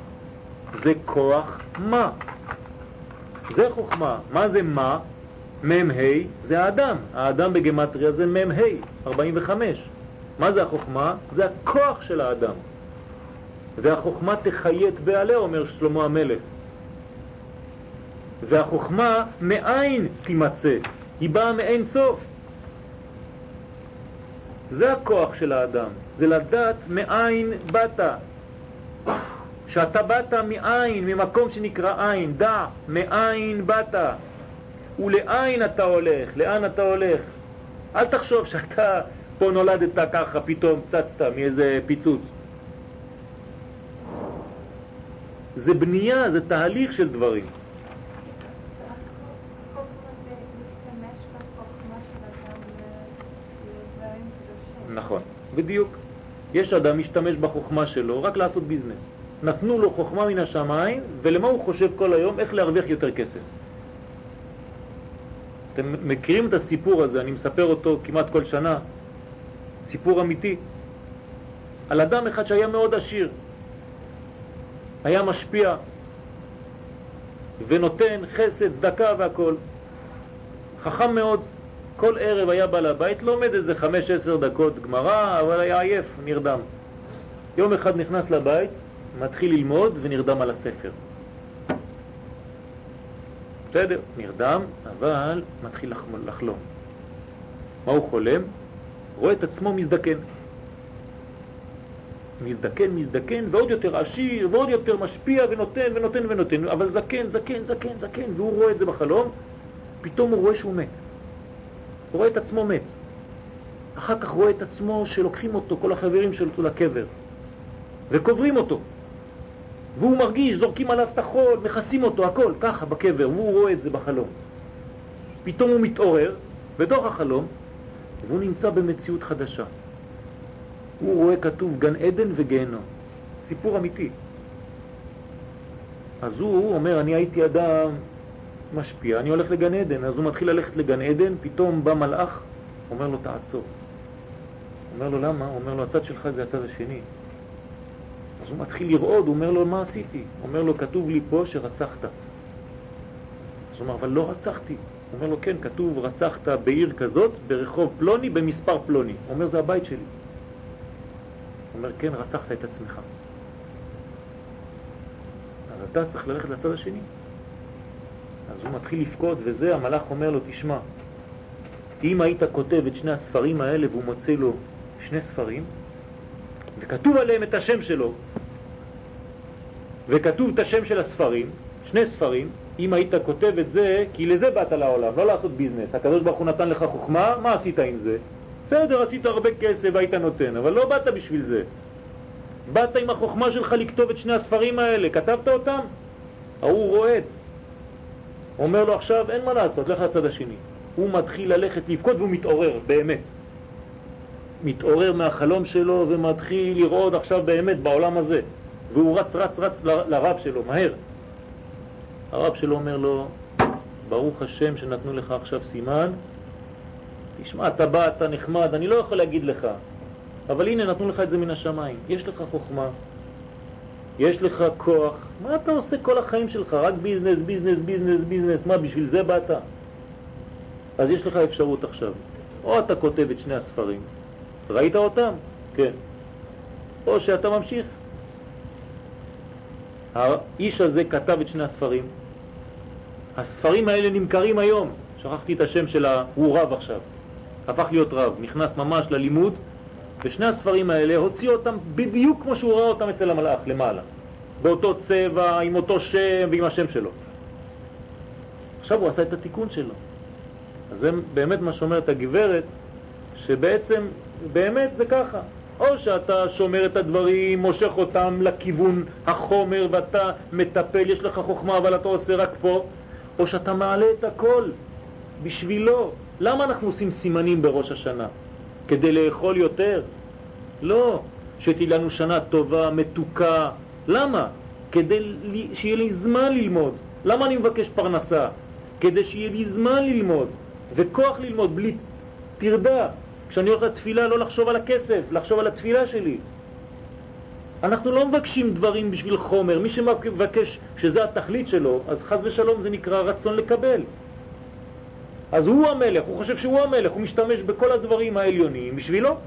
זה כוח מה. זה חוכמה. מה זה מה? מ"ה זה האדם. האדם בגמטריה זה מ"ה, 45. מה זה החוכמה? זה הכוח של האדם. והחוכמה תחיית בעלה, אומר שלמה המלך. והחוכמה מאין תימצא, היא באה מאין סוף. זה הכוח של האדם, זה לדעת מאין באת. שאתה באת מאין, ממקום שנקרא עין, דע, מאין באת. ולאין אתה הולך, לאן אתה הולך. אל תחשוב שאתה פה נולדת ככה, פתאום צצת מאיזה פיצוץ. זה בנייה, זה תהליך של דברים. נכון, בדיוק. יש אדם משתמש בחוכמה שלו רק לעשות ביזנס. נתנו לו חוכמה מן השמיים, ולמה הוא חושב כל היום? איך להרוויח יותר כסף. אתם מכירים את הסיפור הזה, אני מספר אותו כמעט כל שנה, סיפור אמיתי, על אדם אחד שהיה מאוד עשיר, היה משפיע ונותן חסד, צדקה והכל. חכם מאוד, כל ערב היה בא לבית, לומד איזה חמש עשר דקות גמרא, אבל היה עייף, נרדם. יום אחד נכנס לבית, מתחיל ללמוד ונרדם על הספר. בסדר, נרדם, אבל מתחיל לחלום. מה הוא חולם? רואה את עצמו מזדקן. מזדקן, מזדקן, ועוד יותר עשיר, ועוד יותר משפיע, ונותן, ונותן, ונותן, אבל זקן, זקן, זקן, זקן, והוא רואה את זה בחלום, פתאום הוא רואה שהוא מת. הוא רואה את עצמו מת. אחר כך רואה את עצמו שלוקחים אותו, כל החברים שלו לקבר, וקוברים אותו. והוא מרגיש, זורקים עליו את החול, מכסים אותו, הכל, ככה, בקבר, והוא רואה את זה בחלום. פתאום הוא מתעורר, בתוך החלום, והוא נמצא במציאות חדשה. הוא רואה כתוב גן עדן וגיהנום. סיפור אמיתי. אז הוא אומר, אני הייתי אדם משפיע, אני הולך לגן עדן. אז הוא מתחיל ללכת לגן עדן, פתאום בא מלאך, אומר לו, תעצור. אומר לו, למה? אומר לו, הצד שלך זה הצד השני. אז הוא מתחיל לרעוד, הוא אומר לו, מה עשיתי? אומר לו, כתוב לי פה שרצחת. אז הוא אומר, אבל לא רצחתי. אומר לו, כן, כתוב, רצחת בעיר כזאת, ברחוב פלוני, במספר פלוני. אומר, זה הבית שלי. אומר, כן, רצחת את עצמך. אז אתה צריך ללכת לצד השני. אז הוא מתחיל לפקוד, וזה המלאך אומר לו, תשמע, אם היית כותב את שני הספרים האלה והוא מוצא לו שני ספרים, וכתוב עליהם את השם שלו, וכתוב את השם של הספרים, שני ספרים, אם היית כותב את זה, כי לזה באת לעולם, לא לעשות ביזנס. הקדוש ברוך הוא נתן לך חוכמה, מה עשית עם זה? בסדר, עשית הרבה כסף והיית נותן, אבל לא באת בשביל זה. באת עם החוכמה שלך לכתוב את שני הספרים האלה, כתבת אותם? ההוא רועד. אומר לו עכשיו, אין מה לעשות, לך לצד השני. הוא מתחיל ללכת לבכות והוא מתעורר, באמת. מתעורר מהחלום שלו ומתחיל לראות עכשיו באמת בעולם הזה. והוא רץ רץ רץ לרב שלו, מהר. הרב שלו אומר לו, ברוך השם שנתנו לך עכשיו סימן, תשמע, אתה בא, אתה נחמד, אני לא יכול להגיד לך, אבל הנה נתנו לך את זה מן השמיים. יש לך חוכמה, יש לך כוח, מה אתה עושה כל החיים שלך? רק ביזנס, ביזנס, ביזנס, ביזנס, מה, בשביל זה באת? אז יש לך אפשרות עכשיו. או אתה כותב את שני הספרים, ראית אותם? כן. או שאתה ממשיך. האיש הזה כתב את שני הספרים. הספרים האלה נמכרים היום. שכחתי את השם שלה, הוא רב עכשיו. הפך להיות רב, נכנס ממש ללימוד, ושני הספרים האלה הוציא אותם בדיוק כמו שהוא ראה אותם אצל המלאך למעלה. באותו צבע, עם אותו שם ועם השם שלו. עכשיו הוא עשה את התיקון שלו. אז זה באמת מה שאומרת הגברת, שבעצם, באמת זה ככה. או שאתה שומר את הדברים, מושך אותם לכיוון החומר ואתה מטפל, יש לך חוכמה אבל אתה עושה רק פה, או שאתה מעלה את הכל בשבילו. למה אנחנו עושים סימנים בראש השנה? כדי לאכול יותר? לא. שתהיה לנו שנה טובה, מתוקה. למה? כדי שיהיה לי זמן ללמוד. למה אני מבקש פרנסה? כדי שיהיה לי זמן ללמוד וכוח ללמוד בלי תרדה. כשאני הולך לתפילה לא לחשוב על הכסף, לחשוב על התפילה שלי. אנחנו לא מבקשים דברים בשביל חומר. מי שמבקש שזה התכלית שלו, אז חז ושלום זה נקרא רצון לקבל. אז הוא המלך, הוא חושב שהוא המלך, הוא משתמש בכל הדברים העליוניים בשבילו.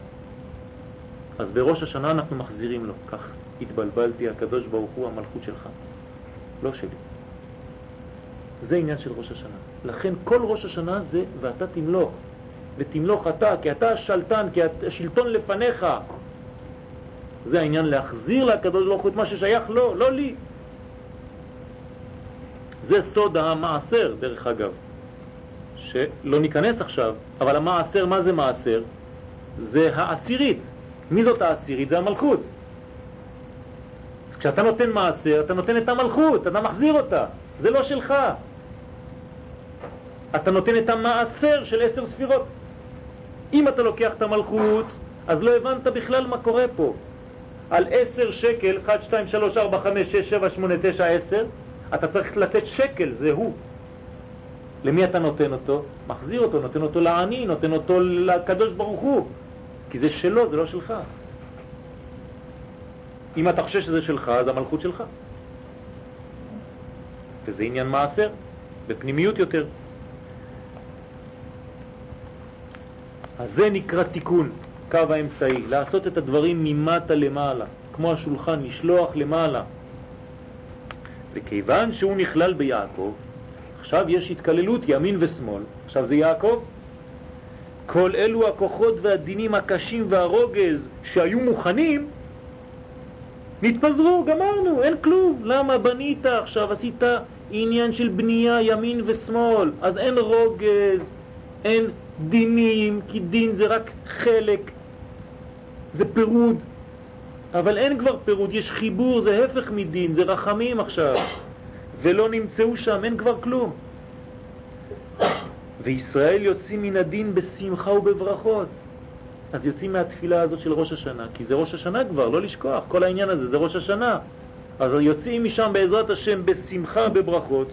אז בראש השנה אנחנו מחזירים לו, כך התבלבלתי, הקדוש ברוך הוא המלכות שלך, לא שלי. זה עניין של ראש השנה. לכן כל ראש השנה זה ואתה תמלוך, ותמלוך אתה, כי אתה השלטן, כי השלטון לפניך. זה העניין להחזיר לקדוש ברוך הוא את מה ששייך לו, לא לי. זה סוד המעשר, דרך אגב, שלא ניכנס עכשיו, אבל המעשר, מה זה מעשר? זה העשירית. מי זאת העשירית? זה המלכות. אז כשאתה נותן מעשר, אתה נותן את המלכות, אתה מחזיר אותה, זה לא שלך. אתה נותן את המעשר של עשר ספירות. אם אתה לוקח את המלכות, אז לא הבנת בכלל מה קורה פה. על עשר שקל, 1, 2, 3, 4, 5, 6, 7, 8, 9, 10, אתה צריך לתת שקל, זה הוא. למי אתה נותן אותו? מחזיר אותו, נותן אותו לעני, נותן אותו לקדוש ברוך הוא. כי זה שלו, זה לא שלך. אם אתה חושב שזה שלך, אז המלכות שלך. וזה עניין מעשר, בפנימיות יותר. אז זה נקרא תיקון, קו האמצעי, לעשות את הדברים ממטה למעלה, כמו השולחן, לשלוח למעלה. וכיוון שהוא נכלל ביעקב, עכשיו יש התקללות ימין ושמאל, עכשיו זה יעקב. כל אלו הכוחות והדינים הקשים והרוגז שהיו מוכנים, נתפזרו, גמרנו, אין כלום. למה בנית עכשיו, עשית עניין של בנייה ימין ושמאל, אז אין רוגז, אין דינים, כי דין זה רק חלק, זה פירוד. אבל אין כבר פירוד, יש חיבור, זה הפך מדין, זה רחמים עכשיו. ולא נמצאו שם, אין כבר כלום. וישראל יוצאים מן הדין בשמחה ובברכות. אז יוצאים מהתפילה הזאת של ראש השנה, כי זה ראש השנה כבר, לא לשכוח, כל העניין הזה זה ראש השנה. אז יוצאים משם בעזרת השם בשמחה, בברכות.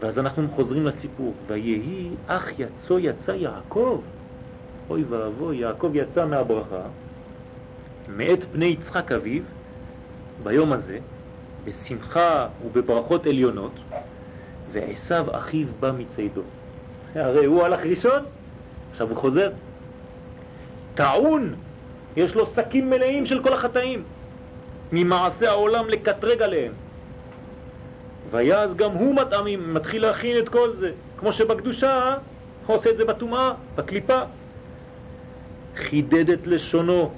ואז אנחנו חוזרים לסיפור, ויהי אך יצא יצא יעקב. אוי ואבוי, יעקב יצא מהברכה, מאת פני יצחק אביו, ביום הזה, בשמחה ובברכות עליונות, ועשיו אחיו בא מציידו. הרי הוא הלך ראשון, עכשיו הוא חוזר. טעון, יש לו שקים מלאים של כל החטאים, ממעשה העולם לקטרג עליהם. ויאז גם הוא מטעמים, מתחיל להכין את כל זה, כמו שבקדושה הוא עושה את זה בטומאה, בקליפה. חידד את לשונו,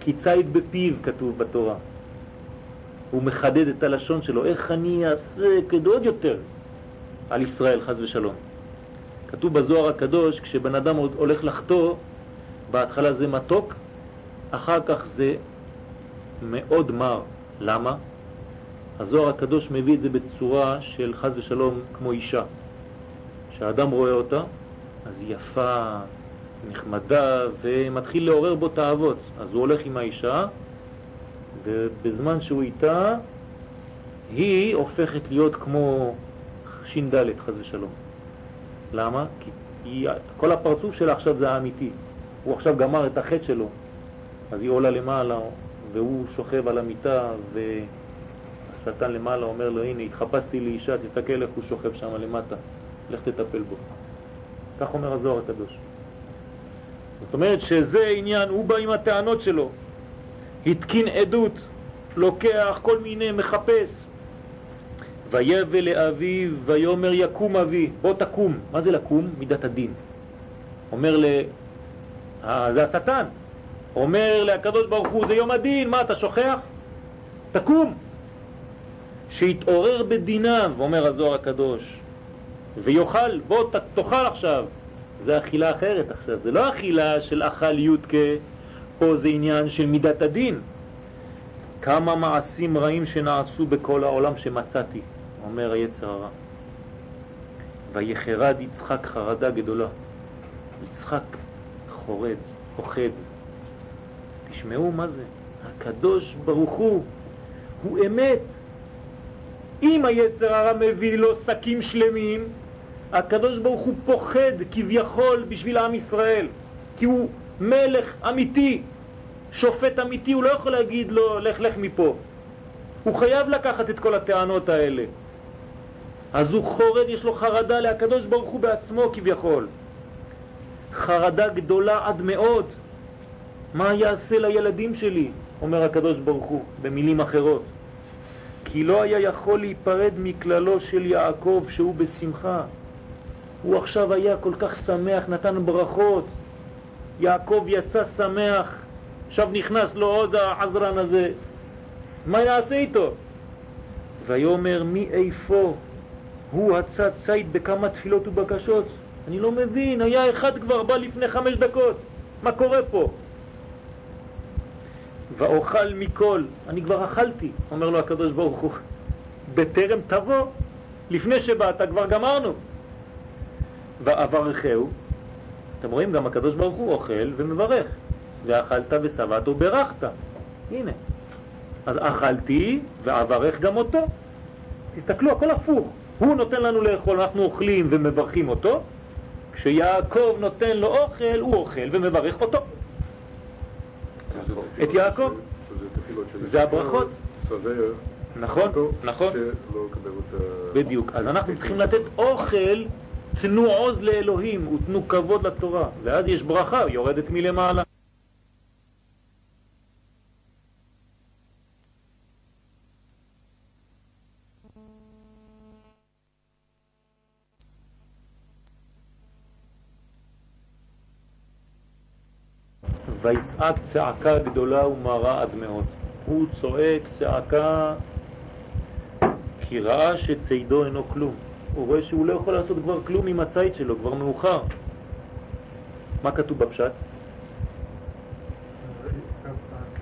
כי ציד בפיו כתוב בתורה. הוא מחדד את הלשון שלו, איך אני אעשה כדי עוד יותר על ישראל, חז ושלום. כתוב בזוהר הקדוש, כשבן אדם הולך לחטוא, בהתחלה זה מתוק, אחר כך זה מאוד מר. למה? הזוהר הקדוש מביא את זה בצורה של חז ושלום כמו אישה. כשהאדם רואה אותה, אז היא יפה, נחמדה, ומתחיל לעורר בו תאוות. אז הוא הולך עם האישה, ובזמן שהוא איתה, היא הופכת להיות כמו ש"ד, חז ושלום. למה? כי היא, כל הפרצוף שלה עכשיו זה האמיתי. הוא עכשיו גמר את החטא שלו, אז היא עולה למעלה, והוא שוכב על המיטה, והשטן למעלה אומר לו, הנה, התחפשתי לאישה, תסתכל איך הוא שוכב שם למטה, לך תטפל בו. כך אומר הזוהר הקדוש. זאת אומרת שזה עניין, הוא בא עם הטענות שלו, התקין עדות, לוקח כל מיני, מחפש. ויבא לאביו ויאמר יקום אבי, בוא תקום. מה זה לקום? מידת הדין. אומר ל... אה, זה השטן. אומר לקדוש ברוך הוא, זה יום הדין, מה אתה שוכח? תקום. שיתעורר בדיניו, אומר הזוהר הקדוש, ויאכל, בוא תאכל עכשיו. זה אכילה אחרת עכשיו, זה לא אכילה של אכל יודקה פה זה עניין של מידת הדין. כמה מעשים רעים שנעשו בכל העולם שמצאתי, אומר היצר הרע. ויחרד יצחק חרדה גדולה. יצחק חורד, פוחד. תשמעו מה זה, הקדוש ברוך הוא, הוא אמת. אם היצר הרע מביא לו שקים שלמים, הקדוש ברוך הוא פוחד כביכול בשביל עם ישראל, כי הוא מלך אמיתי, שופט אמיתי, הוא לא יכול להגיד לו לך לך מפה. הוא חייב לקחת את כל הטענות האלה. אז הוא חורד, יש לו חרדה להקדוש ברוך הוא בעצמו כביכול. חרדה גדולה עד מאוד. מה יעשה לילדים שלי, אומר הקדוש ברוך הוא, במילים אחרות. כי לא היה יכול להיפרד מכללו של יעקב שהוא בשמחה. הוא עכשיו היה כל כך שמח, נתן ברכות. יעקב יצא שמח, עכשיו נכנס לו עוד העזרן הזה. מה יעשה איתו? ויאמר מי איפה הוא הצד ציד בכמה תפילות ובקשות. אני לא מבין, היה אחד כבר בא לפני חמש דקות. מה קורה פה? ואוכל מכל, אני כבר אכלתי, אומר לו הקדוש ברוך הוא, בטרם תבוא, לפני שבאת כבר גמרנו. ואברכהו, אתם רואים גם הקדוש ברוך הוא אוכל ומברך, ואכלת ושבעת וברכת, הנה. אז אכלתי ואברך גם אותו. תסתכלו, הכל הפוך. הוא נותן לנו לאכול, אנחנו אוכלים ומברכים אותו, כשיעקב נותן לו אוכל, הוא אוכל ומברך אותו. את יעקב. זה הברכות. נכון, נכון. בדיוק. אז אנחנו צריכים לתת אוכל, תנו עוז לאלוהים ותנו כבוד לתורה, ואז יש ברכה, יורדת מלמעלה. ויצעק צעקה גדולה ומרה עד מאוד. הוא צועק צעקה כי ראה שצידו אינו כלום. הוא רואה שהוא לא יכול לעשות כבר כלום עם הציד שלו, כבר מאוחר. מה כתוב בפשט?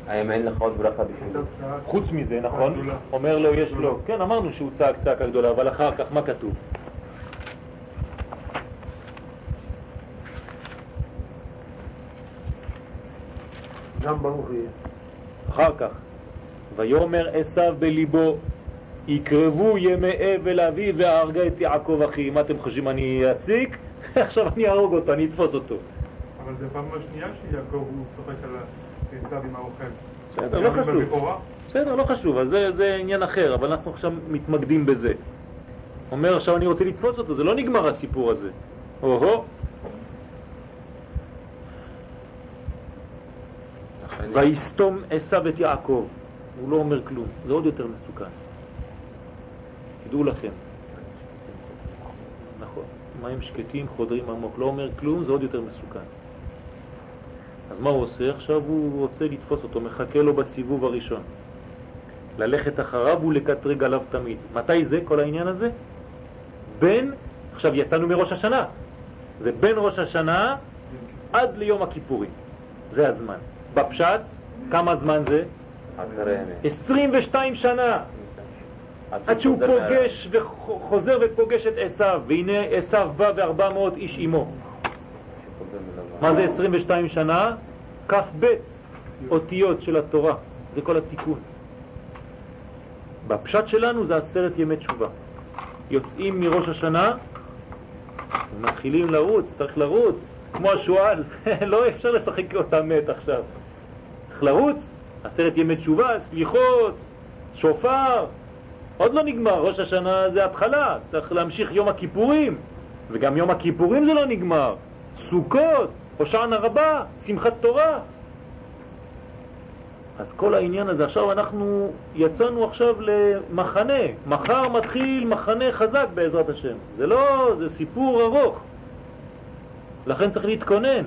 האם אין לך עוד ברכה בשבילי? חוץ מזה, נכון? אומר לו, יש לו. כן, אמרנו שהוא צעק צעקה גדולה, אבל אחר כך מה כתוב? גם ברוך יהיה. אחר כך, ויאמר עשיו בליבו, יקרבו ימי אבל אבי והרגה את יעקב אחי. מה אתם חושבים, אני אפסיק? עכשיו אני אהרוג אותו, אני אתפוס אותו. אבל זה פעם השנייה שיעקב הוא צוחק על עשיו עם האוכל. בסדר, לא חשוב. בסדר, לא חשוב, אז זה, זה עניין אחר, אבל אנחנו עכשיו מתמקדים בזה. אומר עכשיו אני רוצה לתפוס אותו, זה לא נגמר הסיפור הזה. או-הו, ויסתום עשיו את יעקב. הוא לא אומר כלום, זה עוד יותר מסוכן. תדעו לכם. נכון, מים שקטים חודרים עמוק, לא אומר כלום, זה עוד יותר מסוכן. אז מה הוא עושה? עכשיו הוא רוצה לתפוס אותו, מחכה לו בסיבוב הראשון. ללכת אחריו ולקטרג עליו תמיד. מתי זה, כל העניין הזה? בין, עכשיו יצאנו מראש השנה, זה בין ראש השנה עד ליום הכיפורים, זה הזמן. בפשט, כמה זמן זה? עשרה ימים. 22 שנה, עד שהוא פוגש וחוזר ופוגש את עשיו, והנה עשיו בא ו-400 איש עמו. מה זה 22 שנה? כ"ב אותיות של התורה, זה כל התיקון. בפשט שלנו זה עשרת ימי תשובה. יוצאים מראש השנה ומתחילים לרוץ, צריך לרוץ, כמו השועל, לא אפשר לשחק אותה מת עכשיו. צריך לרוץ, עשרת ימי תשובה, סליחות, שופר, עוד לא נגמר, ראש השנה זה התחלה, צריך להמשיך יום הכיפורים, וגם יום הכיפורים זה לא נגמר, סוכות, הושענא רבה, שמחת תורה. אז כל העניין הזה, עכשיו אנחנו יצאנו עכשיו למחנה, מחר מתחיל מחנה חזק בעזרת השם. זה לא, זה סיפור ארוך. לכן צריך להתכונן.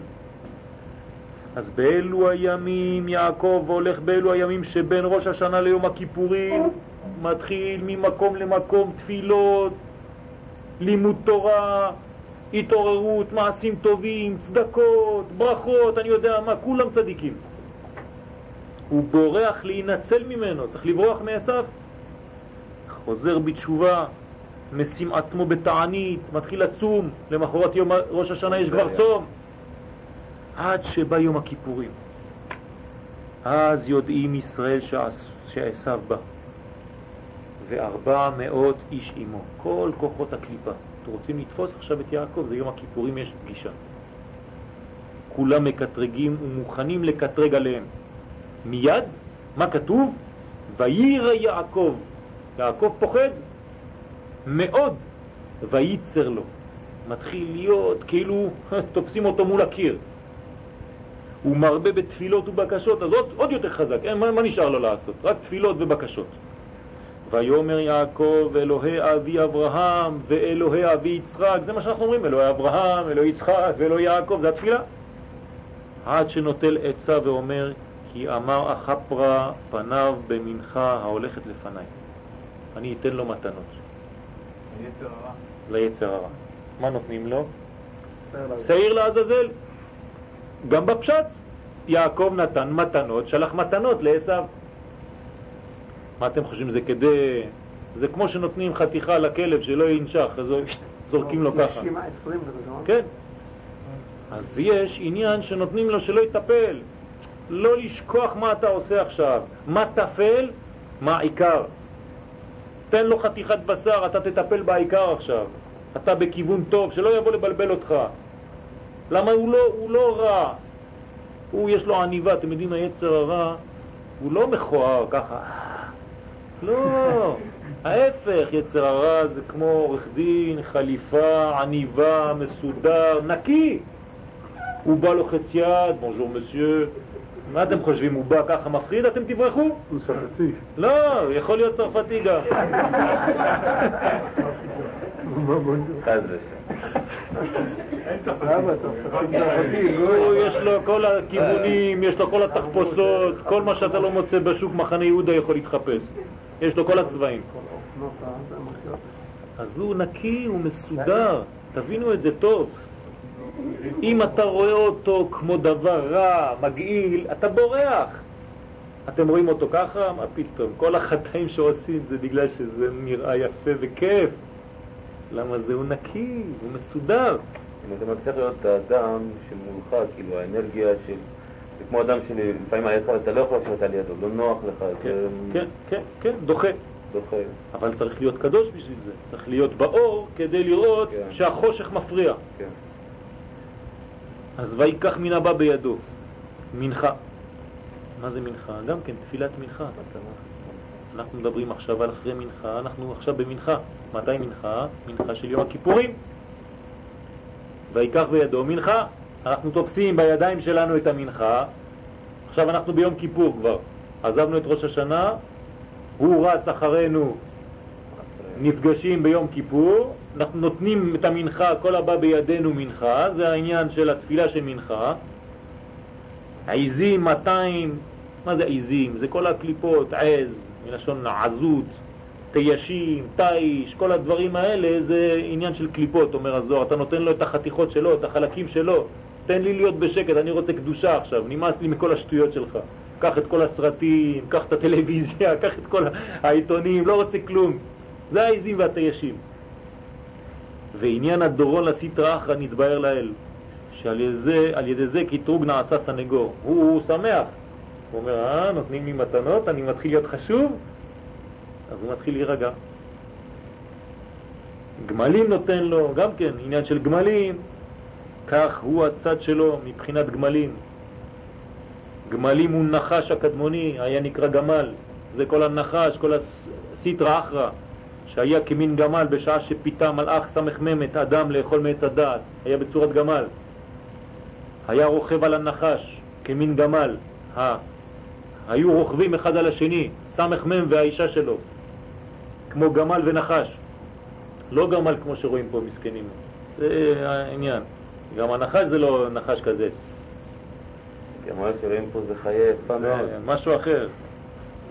אז באלו הימים יעקב הולך באלו הימים שבין ראש השנה ליום הכיפורים, מתחיל ממקום למקום תפילות, לימוד תורה, התעוררות, מעשים טובים, צדקות, ברכות, אני יודע מה, כולם צדיקים. הוא בורח להינצל ממנו, צריך לברוח מעשיו. חוזר בתשובה, משים עצמו בתענית, מתחיל לצום, למחרת יום ראש השנה יש כבר צום. עד שבא יום הכיפורים. אז יודעים ישראל שעשיו בא. וארבע מאות איש עמו, כל כוחות הקליפה. אתם רוצים לתפוס עכשיו את יעקב, זה יום הכיפורים, יש פגישה. כולם מקטרגים ומוכנים לקטרג עליהם. מיד, מה כתוב? וירא יעקב. יעקב פוחד מאוד, וייצר לו. מתחיל להיות כאילו תופסים אותו מול הקיר. הוא מרבה בתפילות ובקשות, אז עוד, עוד יותר חזק, אין, מה, מה נשאר לו לעשות? רק תפילות ובקשות. ויאמר יעקב אלוהי אבי אברהם ואלוהי אבי יצחק, זה מה שאנחנו אומרים, אלוהי אברהם, אלוהי יצחק ואלוהי יעקב, זה התפילה. עד שנוטל עצה ואומר כי אמר אחפרה פניו במנחה ההולכת לפניי. אני אתן לו מתנות. ליצר הרע. מה נותנים לו? שעיר לעזאזל. גם בפשט יעקב נתן מתנות, שלח מתנות לעשו. מה אתם חושבים, זה כדי... זה כמו שנותנים חתיכה לכלב שלא ינשך, אז זורקים לו ככה. כן. אז יש עניין שנותנים לו שלא יטפל, לא לשכוח מה אתה עושה עכשיו. מה תפל? מה עיקר. תן לו חתיכת בשר, אתה תטפל בעיקר עכשיו. אתה בכיוון טוב, שלא יבוא לבלבל אותך. למה הוא לא, הוא לא רע? הוא יש לו עניבה, אתם יודעים, היצר הרע הוא לא מכוער ככה. לא, ההפך, יצר הרע זה כמו עורך דין, חליפה, עניבה, מסודר, נקי. הוא בא לוחץ יד, בונז'ור מסייר, מה אתם חושבים, הוא בא ככה מפחיד, אתם תברחו? הוא צרפתי. לא, יכול להיות צרפתי גם. חס יש לו כל הכיוונים, יש לו כל התחפושות, כל מה שאתה לא מוצא בשוק מחנה יהודה יכול להתחפש. יש לו כל הצבעים. אז הוא נקי, הוא מסודר, תבינו את זה טוב. אם אתה רואה אותו כמו דבר רע, מגעיל, אתה בורח. אתם רואים אותו ככה? מה פתאום? כל החטאים שעושים זה בגלל שזה נראה יפה וכיף. למה זה הוא נקי, הוא מסודר. אם אתה מצליח להיות האדם שמולך, כאילו האנרגיה של... זה כמו אדם שלפעמים אתה לא יכול לשבת על ידו, לא נוח לך. כן, כן, כן, כן, דוחה. דוחה. אבל צריך להיות קדוש בשביל זה. צריך להיות באור כדי לראות כן. שהחושך מפריע. כן. אז ויקח מן הבא בידו, מנחה. מה זה מנחה? גם כן תפילת מנחה. אנחנו מדברים עכשיו על אחרי מנחה, אנחנו עכשיו במנחה. מתי מנחה? מנחה של יום הכיפורים. ויקח בידו מנחה. אנחנו תופסים בידיים שלנו את המנחה. עכשיו אנחנו ביום כיפור כבר. עזבנו את ראש השנה, הוא רץ אחרינו, נפגשים ביום כיפור, אנחנו נותנים את המנחה, כל הבא בידינו מנחה, זה העניין של התפילה של מנחה. עיזים, 200, מה זה עיזים? זה כל הקליפות, עז, מלשון עזות, תיישים, תיש, כל הדברים האלה זה עניין של קליפות, אומר הזוהר. אתה נותן לו את החתיכות שלו, את החלקים שלו. תן לי להיות בשקט, אני רוצה קדושה עכשיו, נמאס לי מכל השטויות שלך. קח את כל הסרטים, קח את הטלוויזיה, קח את כל העיתונים, לא רוצה כלום. זה העזים והתיישים. ועניין הדורון לסטרא אחרא נתבהר לאל, שעל ידי זה, ידי זה קטרוג נעשה סנגור. הוא, הוא שמח. הוא אומר, אה, נותנים לי מתנות, אני מתחיל להיות חשוב? אז הוא מתחיל להירגע. גמלים נותן לו, גם כן, עניין של גמלים, כך הוא הצד שלו מבחינת גמלים. גמלים הוא נחש הקדמוני, היה נקרא גמל, זה כל הנחש, כל הסיטרא אחרא. שהיה כמין גמל בשעה שפיתה מלאך סמ"ם אדם לאכול מעץ הדעת, היה בצורת גמל. היה רוכב על הנחש כמין גמל. היו רוכבים אחד על השני, סמ"ם והאישה שלו, כמו גמל ונחש. לא גמל כמו שרואים פה מסכנים, זה העניין. גם הנחש זה לא נחש כזה. גמל שרואים פה זה חיי יפה מאוד. משהו אחר.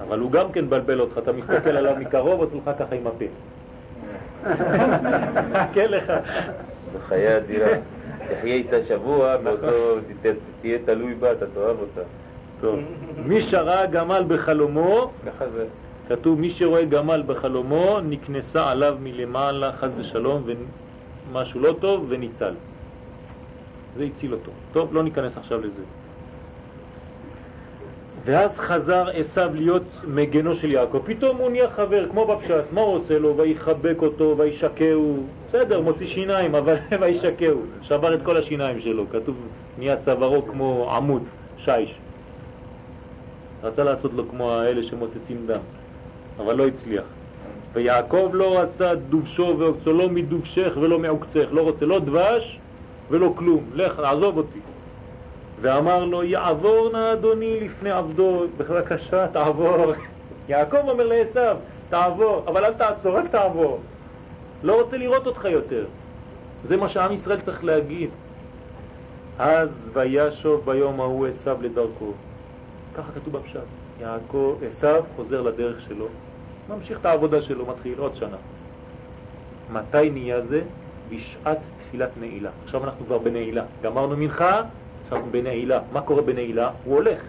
אבל הוא גם כן בלבל אותך, אתה מסתכל עליו מקרוב, עושה לך ככה עם הפה. מחכה לך. בחיי אדירה. תחיה איתה שבוע, באותו, תהיה תלוי בה, אתה תאהב אותה. טוב. מי שראה גמל בחלומו. כתוב מי שרואה גמל בחלומו נקנסה עליו מלמעלה חז ושלום ומשהו לא טוב וניצל. זה הציל אותו. טוב, לא ניכנס עכשיו לזה. ואז חזר עשיו להיות מגנו של יעקב. פתאום הוא נהיה חבר, כמו בפשט. מה הוא עושה לו? ויחבק אותו, וישקהו. בסדר, מוציא שיניים, אבל וישקהו. שבר את כל השיניים שלו. כתוב, נהיה צווארו כמו עמוד, שיש. רצה לעשות לו כמו האלה שמוצצים דם, אבל לא הצליח. ויעקב לא רצה דובשו ועוקצו, לא מדובשך ולא מעוקצך, לא רוצה לא דבש ולא כלום. לך, עזוב אותי. ואמר לו, יעבור נא אדוני לפני עבדו, בבקשה תעבור. יעקב אומר לעשו, תעבור, אבל אל תעצור, רק תעבור. לא רוצה לראות אותך יותר. זה מה שעם ישראל צריך להגיד. אז וישוב ביום ההוא עשו לדרכו. ככה כתוב בפשט. יעקב, עשו חוזר לדרך שלו, ממשיך את העבודה שלו, מתחיל עוד שנה. מתי נהיה זה? בשעת תפילת נעילה. עכשיו אנחנו כבר בנעילה. גמרנו מנחה, עכשיו בנעילה. מה קורה בנעילה? הוא הולך.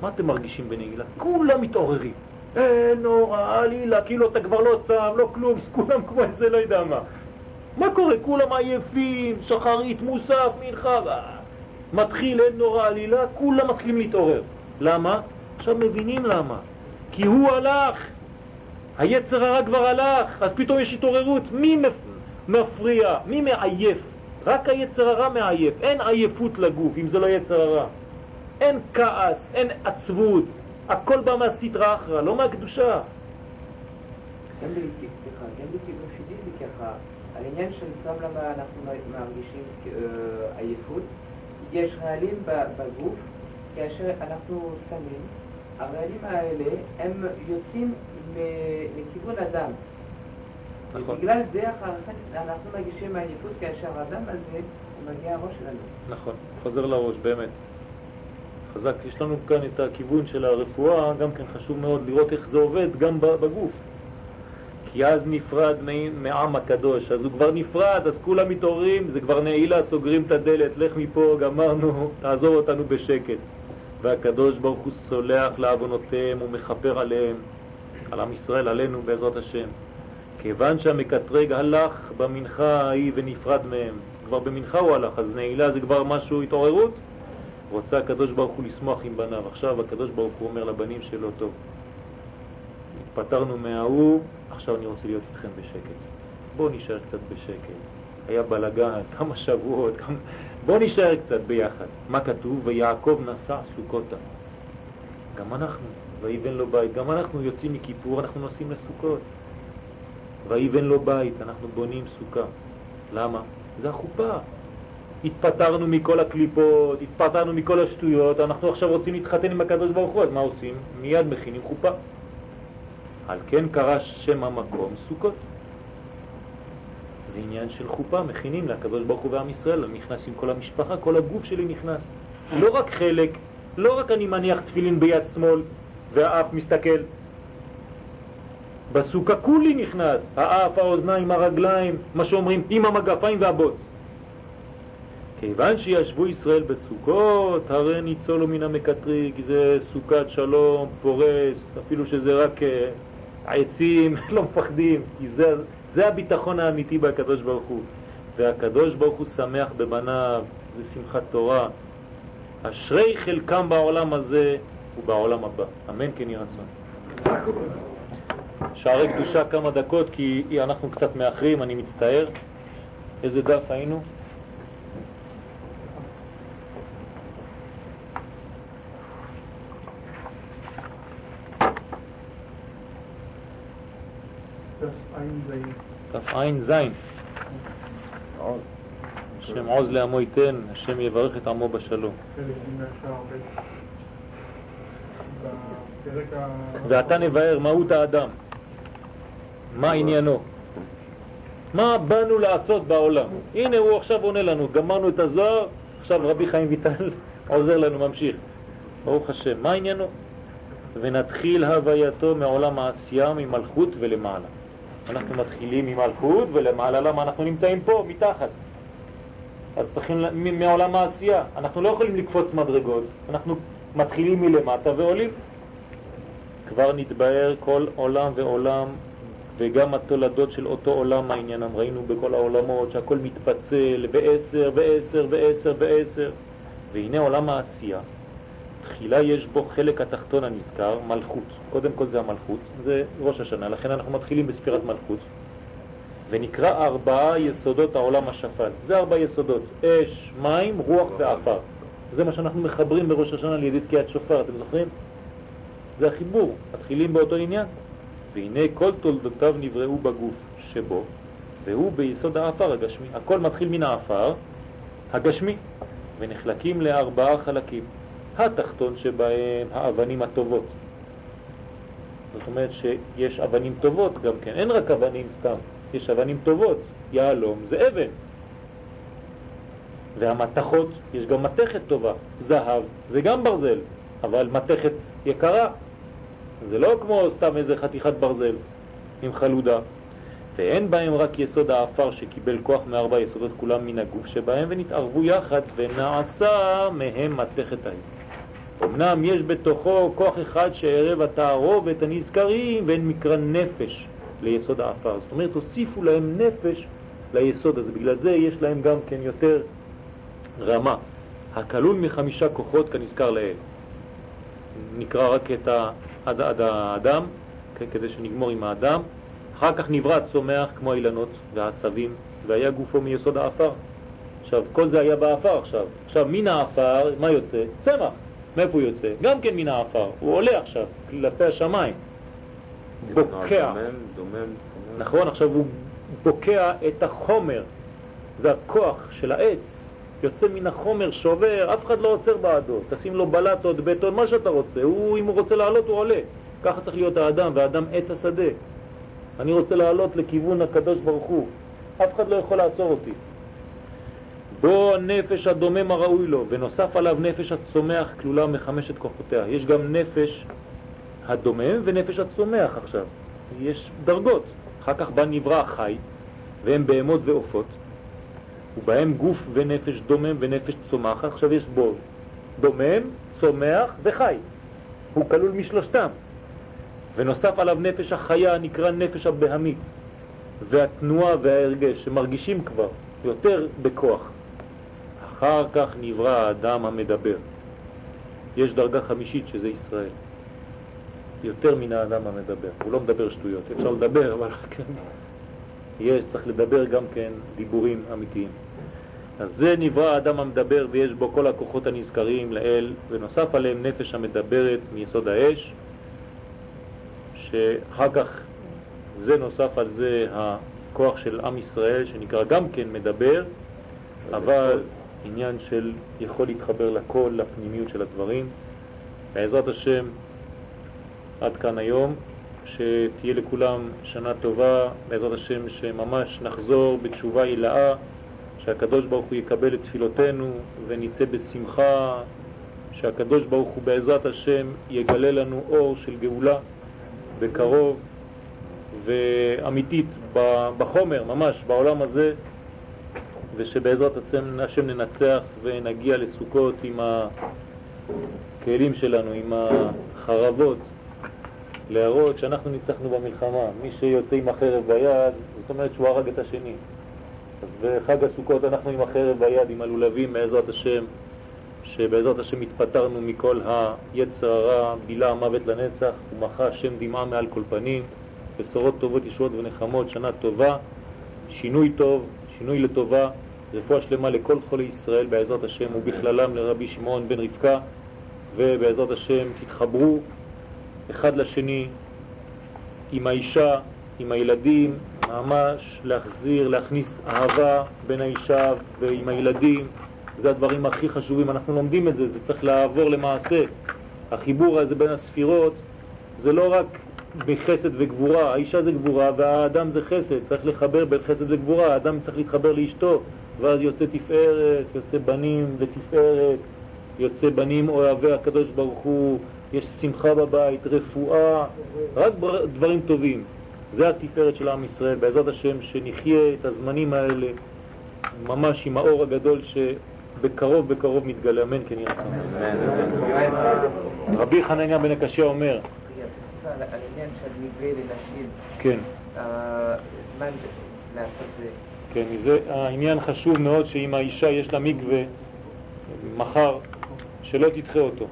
מה אתם מרגישים בנעילה? כולם מתעוררים. אין נורא, עלילה, כאילו אתה כבר לא צם, לא כלום, כולם כמו איזה לא יודע מה. מה קורה? כולם עייפים, שחרית, מוסף, מנחה, מתחיל אין נורא עלילה, כולם מתחילים להתעורר. למה? עכשיו מבינים למה. כי הוא הלך, היצר הרע כבר הלך, אז פתאום יש התעוררות. מי מפריע? מי מעייף? רק היצר הרע מעייף, אין עייפות לגוף אם זה לא יצר הרע. אין כעס, אין עצבות, הכל בא מהסטרא אחרא, לא מהקדושה. גם זה ככה, העניין של סתם למה אנחנו מרגישים אה, עייפות, יש רעלים בגוף, כאשר אנחנו צמים, הרעלים האלה הם יוצאים לכיוון הדם. נכון. בגלל זה אחר כך אנחנו מרגישים עייפות כאשר הדם הזה מגיע הראש שלנו. נכון, חוזר לראש, באמת. חזק, יש לנו כאן את הכיוון של הרפואה, גם כן חשוב מאוד לראות איך זה עובד גם בגוף. כי אז נפרד מעם הקדוש, אז הוא כבר נפרד, אז כולם מתעוררים, זה כבר נעילה, סוגרים את הדלת, לך מפה, גמרנו, תעזור אותנו בשקט. והקדוש ברוך הוא סולח לעוונותיהם ומכפר עליהם, על עם ישראל, עלינו בעזרת השם. כיוון שהמקטרג הלך במנחה ההיא ונפרד מהם, כבר במנחה הוא הלך, אז נעילה זה כבר משהו, התעוררות, רוצה הקדוש ברוך הוא לשמוח עם בניו. עכשיו הקדוש ברוך הוא אומר לבנים שלו, טוב, התפטרנו מההוא, עכשיו אני רוצה להיות איתכם בשקט. בואו נשאר קצת בשקט. היה בלגן, כמה שבועות, כמה... בואו נשאר קצת ביחד. מה כתוב? ויעקב נסע סוכותה. גם אנחנו, ויבן לו בית. גם אנחנו יוצאים מכיפור, אנחנו נוסעים לסוכות. ויבן לו בית, אנחנו בונים סוכה. למה? זה החופה. התפטרנו מכל הקליפות, התפטרנו מכל השטויות, אנחנו עכשיו רוצים להתחתן עם הקדוש ברוך הוא, אז מה עושים? מיד מכינים חופה. על כן קרא שם המקום סוכות. זה עניין של חופה, מכינים לקדוש ברוך הוא ועם ישראל, נכנס עם כל המשפחה, כל הגוף שלי נכנס. לא רק חלק, לא רק אני מניח תפילין ביד שמאל והאף מסתכל. בסוכה כולי נכנס, האף, האוזניים, הרגליים, מה שאומרים, עם המגפיים והבוץ. כיוון שישבו ישראל בסוכות, הרי ניצולו מן המקטריג, זה סוכת שלום, פורס, אפילו שזה רק אה, עצים, לא מפחדים, כי זה, זה הביטחון האמיתי בקדוש ברוך הוא. והקדוש ברוך הוא שמח בבניו, זה שמחת תורה. אשרי חלקם בעולם הזה ובעולם הבא. אמן כן יהי רצון. שערי קדושה כמה דקות כי אנחנו קצת מאחרים, אני מצטער. איזה דף היינו? תע"ז. השם עוז לעמו ייתן, השם יברך את עמו בשלום. ועתה נבהר מהות האדם, מה עניינו, מה באנו לעשות בעולם. הנה הוא עכשיו עונה לנו, גמרנו את הזוהר, עכשיו רבי חיים ויטל עוזר לנו, ממשיך. ברוך השם, מה עניינו? ונתחיל הווייתו מעולם העשייה, ממלכות ולמעלה. אנחנו מתחילים ממלכות ולמעלה, למה אנחנו נמצאים פה, מתחת. אז צריכים מעולם העשייה. אנחנו לא יכולים לקפוץ מדרגות, אנחנו מתחילים מלמטה ועולים. כבר נתבהר כל עולם ועולם וגם התולדות של אותו עולם העניינם. ראינו בכל העולמות שהכל מתפצל בעשר ועשר ועשר ועשר. והנה עולם העשייה. תחילה יש בו חלק התחתון הנזכר, מלכות. קודם כל זה המלכות, זה ראש השנה, לכן אנחנו מתחילים בספירת מלכות. ונקרא ארבעה יסודות העולם השפל. זה ארבע יסודות, אש, מים, רוח ועפר. זה מה שאנחנו מחברים בראש השנה על ידי תקיעת שופר, אתם זוכרים? זה החיבור, מתחילים באותו עניין. והנה כל תולדותיו נבראו בגוף שבו, והוא ביסוד האפר הגשמי. הכל מתחיל מן האפר הגשמי, ונחלקים לארבעה חלקים. התחתון שבהם האבנים הטובות. זאת אומרת שיש אבנים טובות גם כן, אין רק אבנים סתם, יש אבנים טובות, יהלום זה אבן. והמתכות, יש גם מתכת טובה, זהב זה גם ברזל, אבל מתכת יקרה, זה לא כמו סתם איזה חתיכת ברזל עם חלודה. ואין בהם רק יסוד האפר שקיבל כוח מארבע יסודות כולם מן הגוף שבהם ונתערבו יחד ונעשה מהם מתכת ההיא. אמנם יש בתוכו כוח אחד שערב התערובת הנזכרים ואין מקרא נפש ליסוד האפר. זאת אומרת, הוסיפו להם נפש ליסוד הזה, בגלל זה יש להם גם כן יותר רמה. הכלול מחמישה כוחות כנזכר לאל. נקרא רק את האדם, כדי שנגמור עם האדם. אחר כך נברא צומח כמו אילנות והעשבים, והיה גופו מיסוד האפר. עכשיו, כל זה היה באפר עכשיו. עכשיו, מן האפר, מה יוצא? צמח. מאיפה הוא יוצא? גם כן מן האפר. הוא עולה עכשיו, כלפי השמיים. בוקע. נכון, עכשיו הוא בוקע את החומר. זה הכוח של העץ. יוצא מן החומר, שובר, אף אחד לא עוצר בעדו. תשים לו בלטות, בטון, מה שאתה רוצה. הוא, אם הוא רוצה לעלות, הוא עולה. ככה צריך להיות האדם, והאדם עץ השדה. אני רוצה לעלות לכיוון הקדוש ברוך הוא. אף אחד לא יכול לעצור אותי. בו נפש הדומם הראוי לו, ונוסף עליו נפש הצומח כלולה מחמשת כוחותיה. יש גם נפש הדומם ונפש הצומח עכשיו. יש דרגות. אחר כך בא נברא החי, והם בהמות ועופות, ובהם גוף ונפש דומם ונפש צומח. עכשיו יש בו דומם, צומח וחי. הוא כלול משלושתם. ונוסף עליו נפש החיה נקרא נפש הבהמית, והתנועה וההרגש שמרגישים כבר יותר בכוח. אחר כך נברא האדם המדבר. יש דרגה חמישית שזה ישראל. יותר מן האדם המדבר. הוא לא מדבר שטויות, אפשר לדבר, אבל כן, יש, צריך לדבר גם כן דיבורים אמיתיים. אז זה נברא האדם המדבר ויש בו כל הכוחות הנזכרים לאל, ונוסף עליהם נפש המדברת מיסוד האש, שאחר כך זה נוסף על זה הכוח של עם ישראל שנקרא גם כן מדבר, אבל עניין של יכול להתחבר לכל, לפנימיות של הדברים. בעזרת השם, עד כאן היום, שתהיה לכולם שנה טובה, בעזרת השם שממש נחזור בתשובה הילאה, שהקדוש ברוך הוא יקבל את תפילותינו ונצא בשמחה, שהקדוש ברוך הוא בעזרת השם יגלה לנו אור של גאולה בקרוב ואמיתית בחומר, ממש בעולם הזה, ושבעזרת השם ננצח ונגיע לסוכות עם הכלים שלנו, עם החרבות, להראות שאנחנו ניצחנו במלחמה. מי שיוצא עם החרב ביד, זאת אומרת שהוא הרג את השני. אז בחג הסוכות אנחנו עם החרב ביד, עם הלולבים, בעזרת השם, שבעזרת השם התפטרנו מכל היצר הרע, בילה המוות לנצח, ומחה השם דמעה מעל כל פנים, בשורות טובות, ישועות ונחמות, שנה טובה, שינוי טוב, שינוי לטובה, רפואה שלמה לכל חולי ישראל בעזרת השם ובכללם לרבי שמעון בן רבקה ובעזרת השם תתחברו אחד לשני עם האישה, עם הילדים, ממש להחזיר, להכניס אהבה בין האישה ועם הילדים, זה הדברים הכי חשובים, אנחנו לומדים את זה, זה צריך לעבור למעשה. החיבור הזה בין הספירות זה לא רק בחסד וגבורה, האישה זה גבורה והאדם זה חסד, צריך לחבר בין חסד וגבורה, האדם צריך להתחבר לאשתו, ואז יוצא תפארת, יוצא בנים ותפארת, יוצא בנים אוהבי הקדוש ברוך הוא, יש שמחה בבית, רפואה, רק דברים טובים. זה התפארת של עם ישראל, בעזרת השם שנחיה את הזמנים האלה ממש עם האור הגדול ש... בקרוב מתגלה, אמן כן רצון. רבי חנניה בן הקשיא אומר, כן, אה, לעשות זה. כן, זה העניין חשוב מאוד שאם האישה יש לה מקווה מחר, שלא תדחה אותו.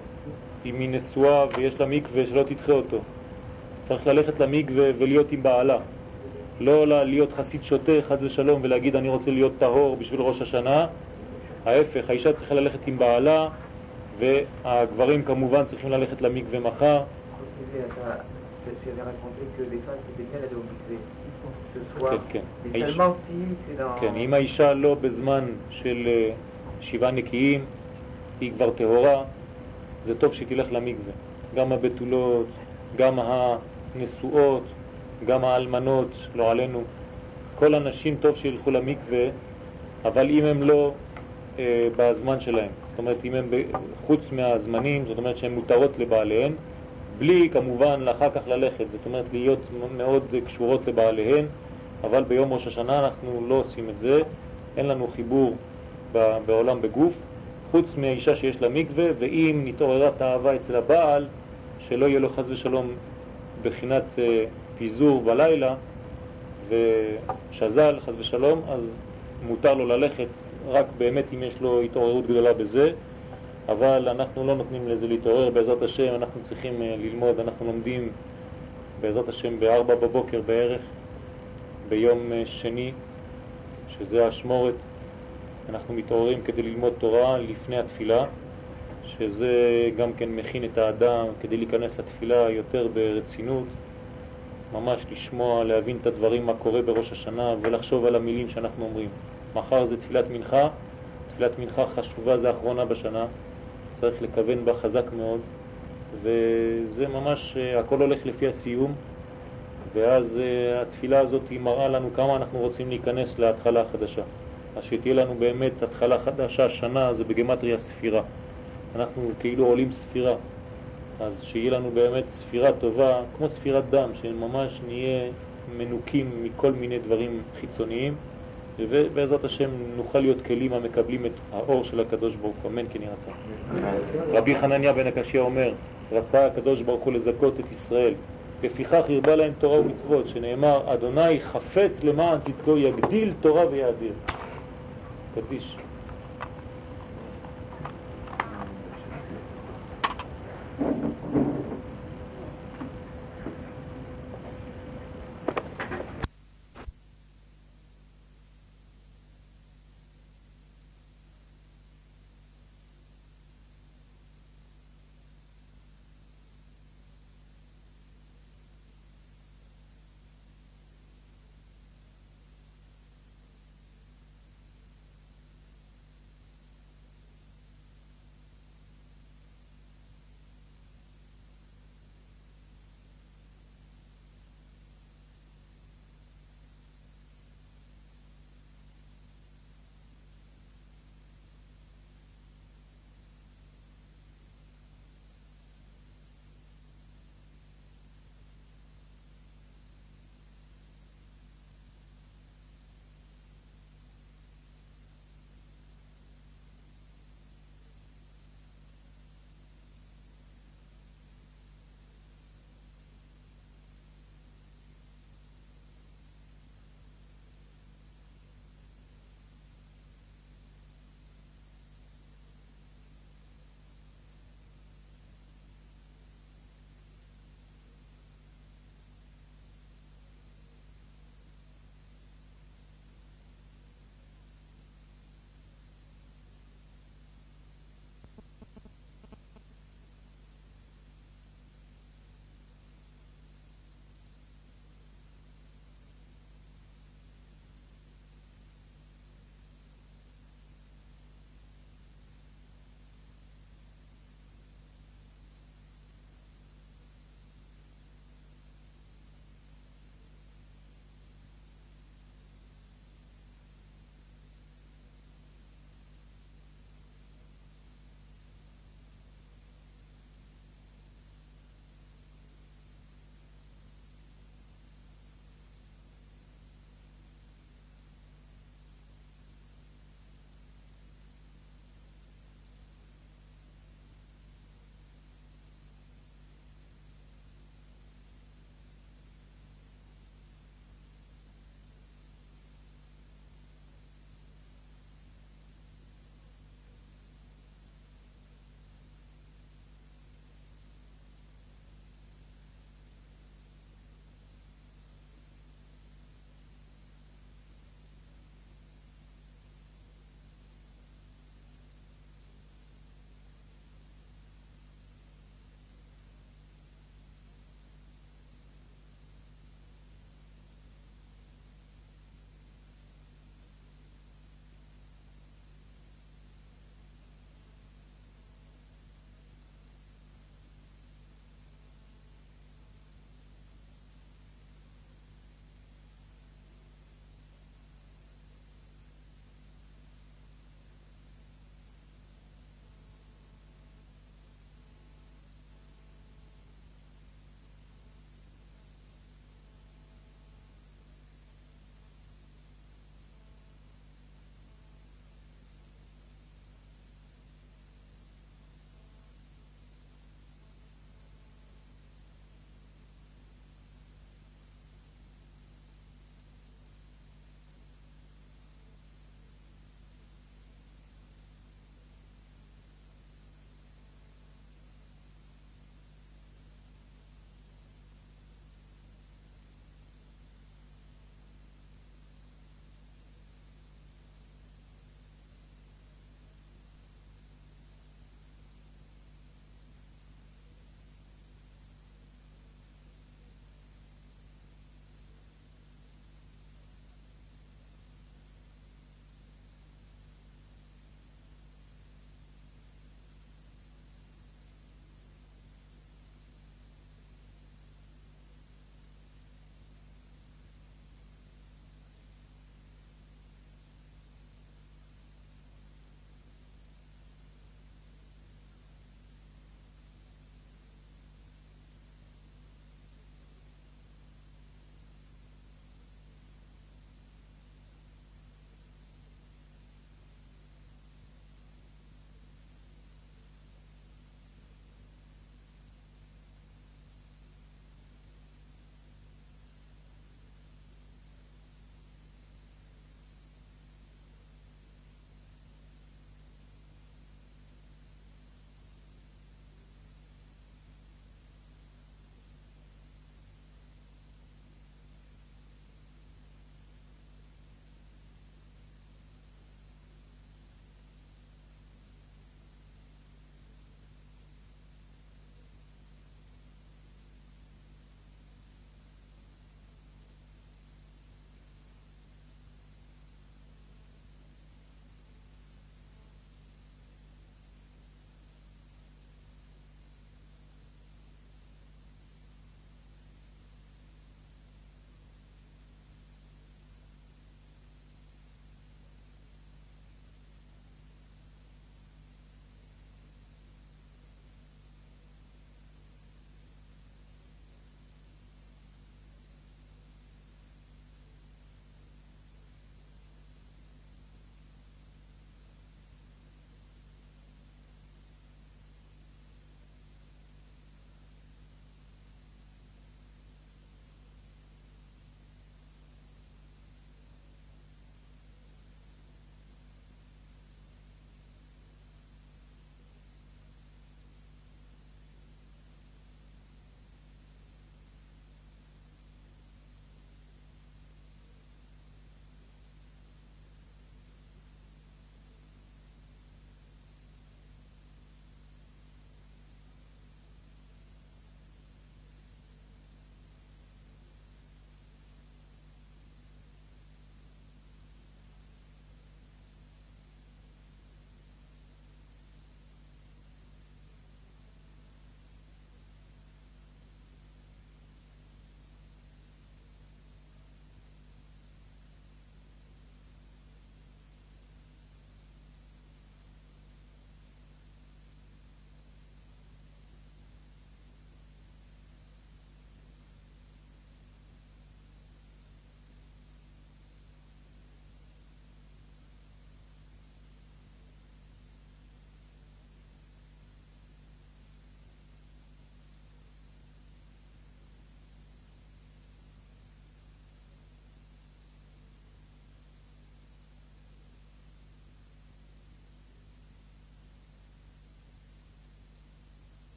אם היא נשואה ויש לה מקווה, שלא תדחה אותו. צריך ללכת למקווה ולהיות עם בעלה. לא להיות חסיד שוטה, חס ושלום, ולהגיד אני רוצה להיות טהור בשביל ראש השנה. ההפך, האישה צריכה ללכת עם בעלה, והגברים כמובן צריכים ללכת למקווה מחר. כן, כן. Seulement si c'est dans... כן, אם האישה לא בזמן של אה, שבעה נקיים, היא כבר טהורה, זה טוב שהיא תלך למקווה. גם הבתולות, גם הנשואות, גם האלמנות, לא עלינו. כל הנשים טוב שילכו למקווה, אבל אם הם לא אה, בזמן שלהם, זאת אומרת אם הם חוץ מהזמנים, זאת אומרת שהן מותרות לבעליהן, בלי כמובן אחר כך ללכת, זאת אומרת להיות מאוד קשורות לבעליהן, אבל ביום ראש השנה אנחנו לא עושים את זה, אין לנו חיבור בעולם בגוף, חוץ מהאישה שיש לה מקווה, ואם נתעוררה תאווה אצל הבעל, שלא יהיה לו חס ושלום בחינת אה, פיזור בלילה ושזל חס ושלום, אז מותר לו ללכת רק באמת אם יש לו התעוררות גדולה בזה, אבל אנחנו לא נותנים לזה להתעורר, בעזרת השם אנחנו צריכים אה, ללמוד, אנחנו לומדים בעזרת השם בארבע בבוקר בערך, ביום אה, שני, שזה השמורת, אנחנו מתעוררים כדי ללמוד תורה לפני התפילה, שזה גם כן מכין את האדם כדי להיכנס לתפילה יותר ברצינות, ממש לשמוע, להבין את הדברים, מה קורה בראש השנה ולחשוב על המילים שאנחנו אומרים. מחר זה תפילת מנחה, תפילת מנחה חשובה, זה האחרונה בשנה, צריך לכוון בה חזק מאוד, וזה ממש, אה, הכל הולך לפי הסיום, ואז אה, התפילה הזאת היא מראה לנו כמה אנחנו רוצים להיכנס להתחלה החדשה. אז שתהיה לנו באמת התחלה חדשה, שנה זה בגמטריה ספירה. אנחנו כאילו עולים ספירה, אז שיהיה לנו באמת ספירה טובה, כמו ספירת דם, שממש נהיה מנוקים מכל מיני דברים חיצוניים, ובעזרת השם נוכל להיות כלים המקבלים את האור של הקדוש ברוך הוא, אמן כן רצון. רבי חנניה בן הקשיא אומר, רצה הקדוש ברוך הוא לזכות את ישראל, לפיכך הרבה להם תורה ומצוות, שנאמר, אדוני חפץ למען צדקו יגדיל תורה ויאדיר. קדיש.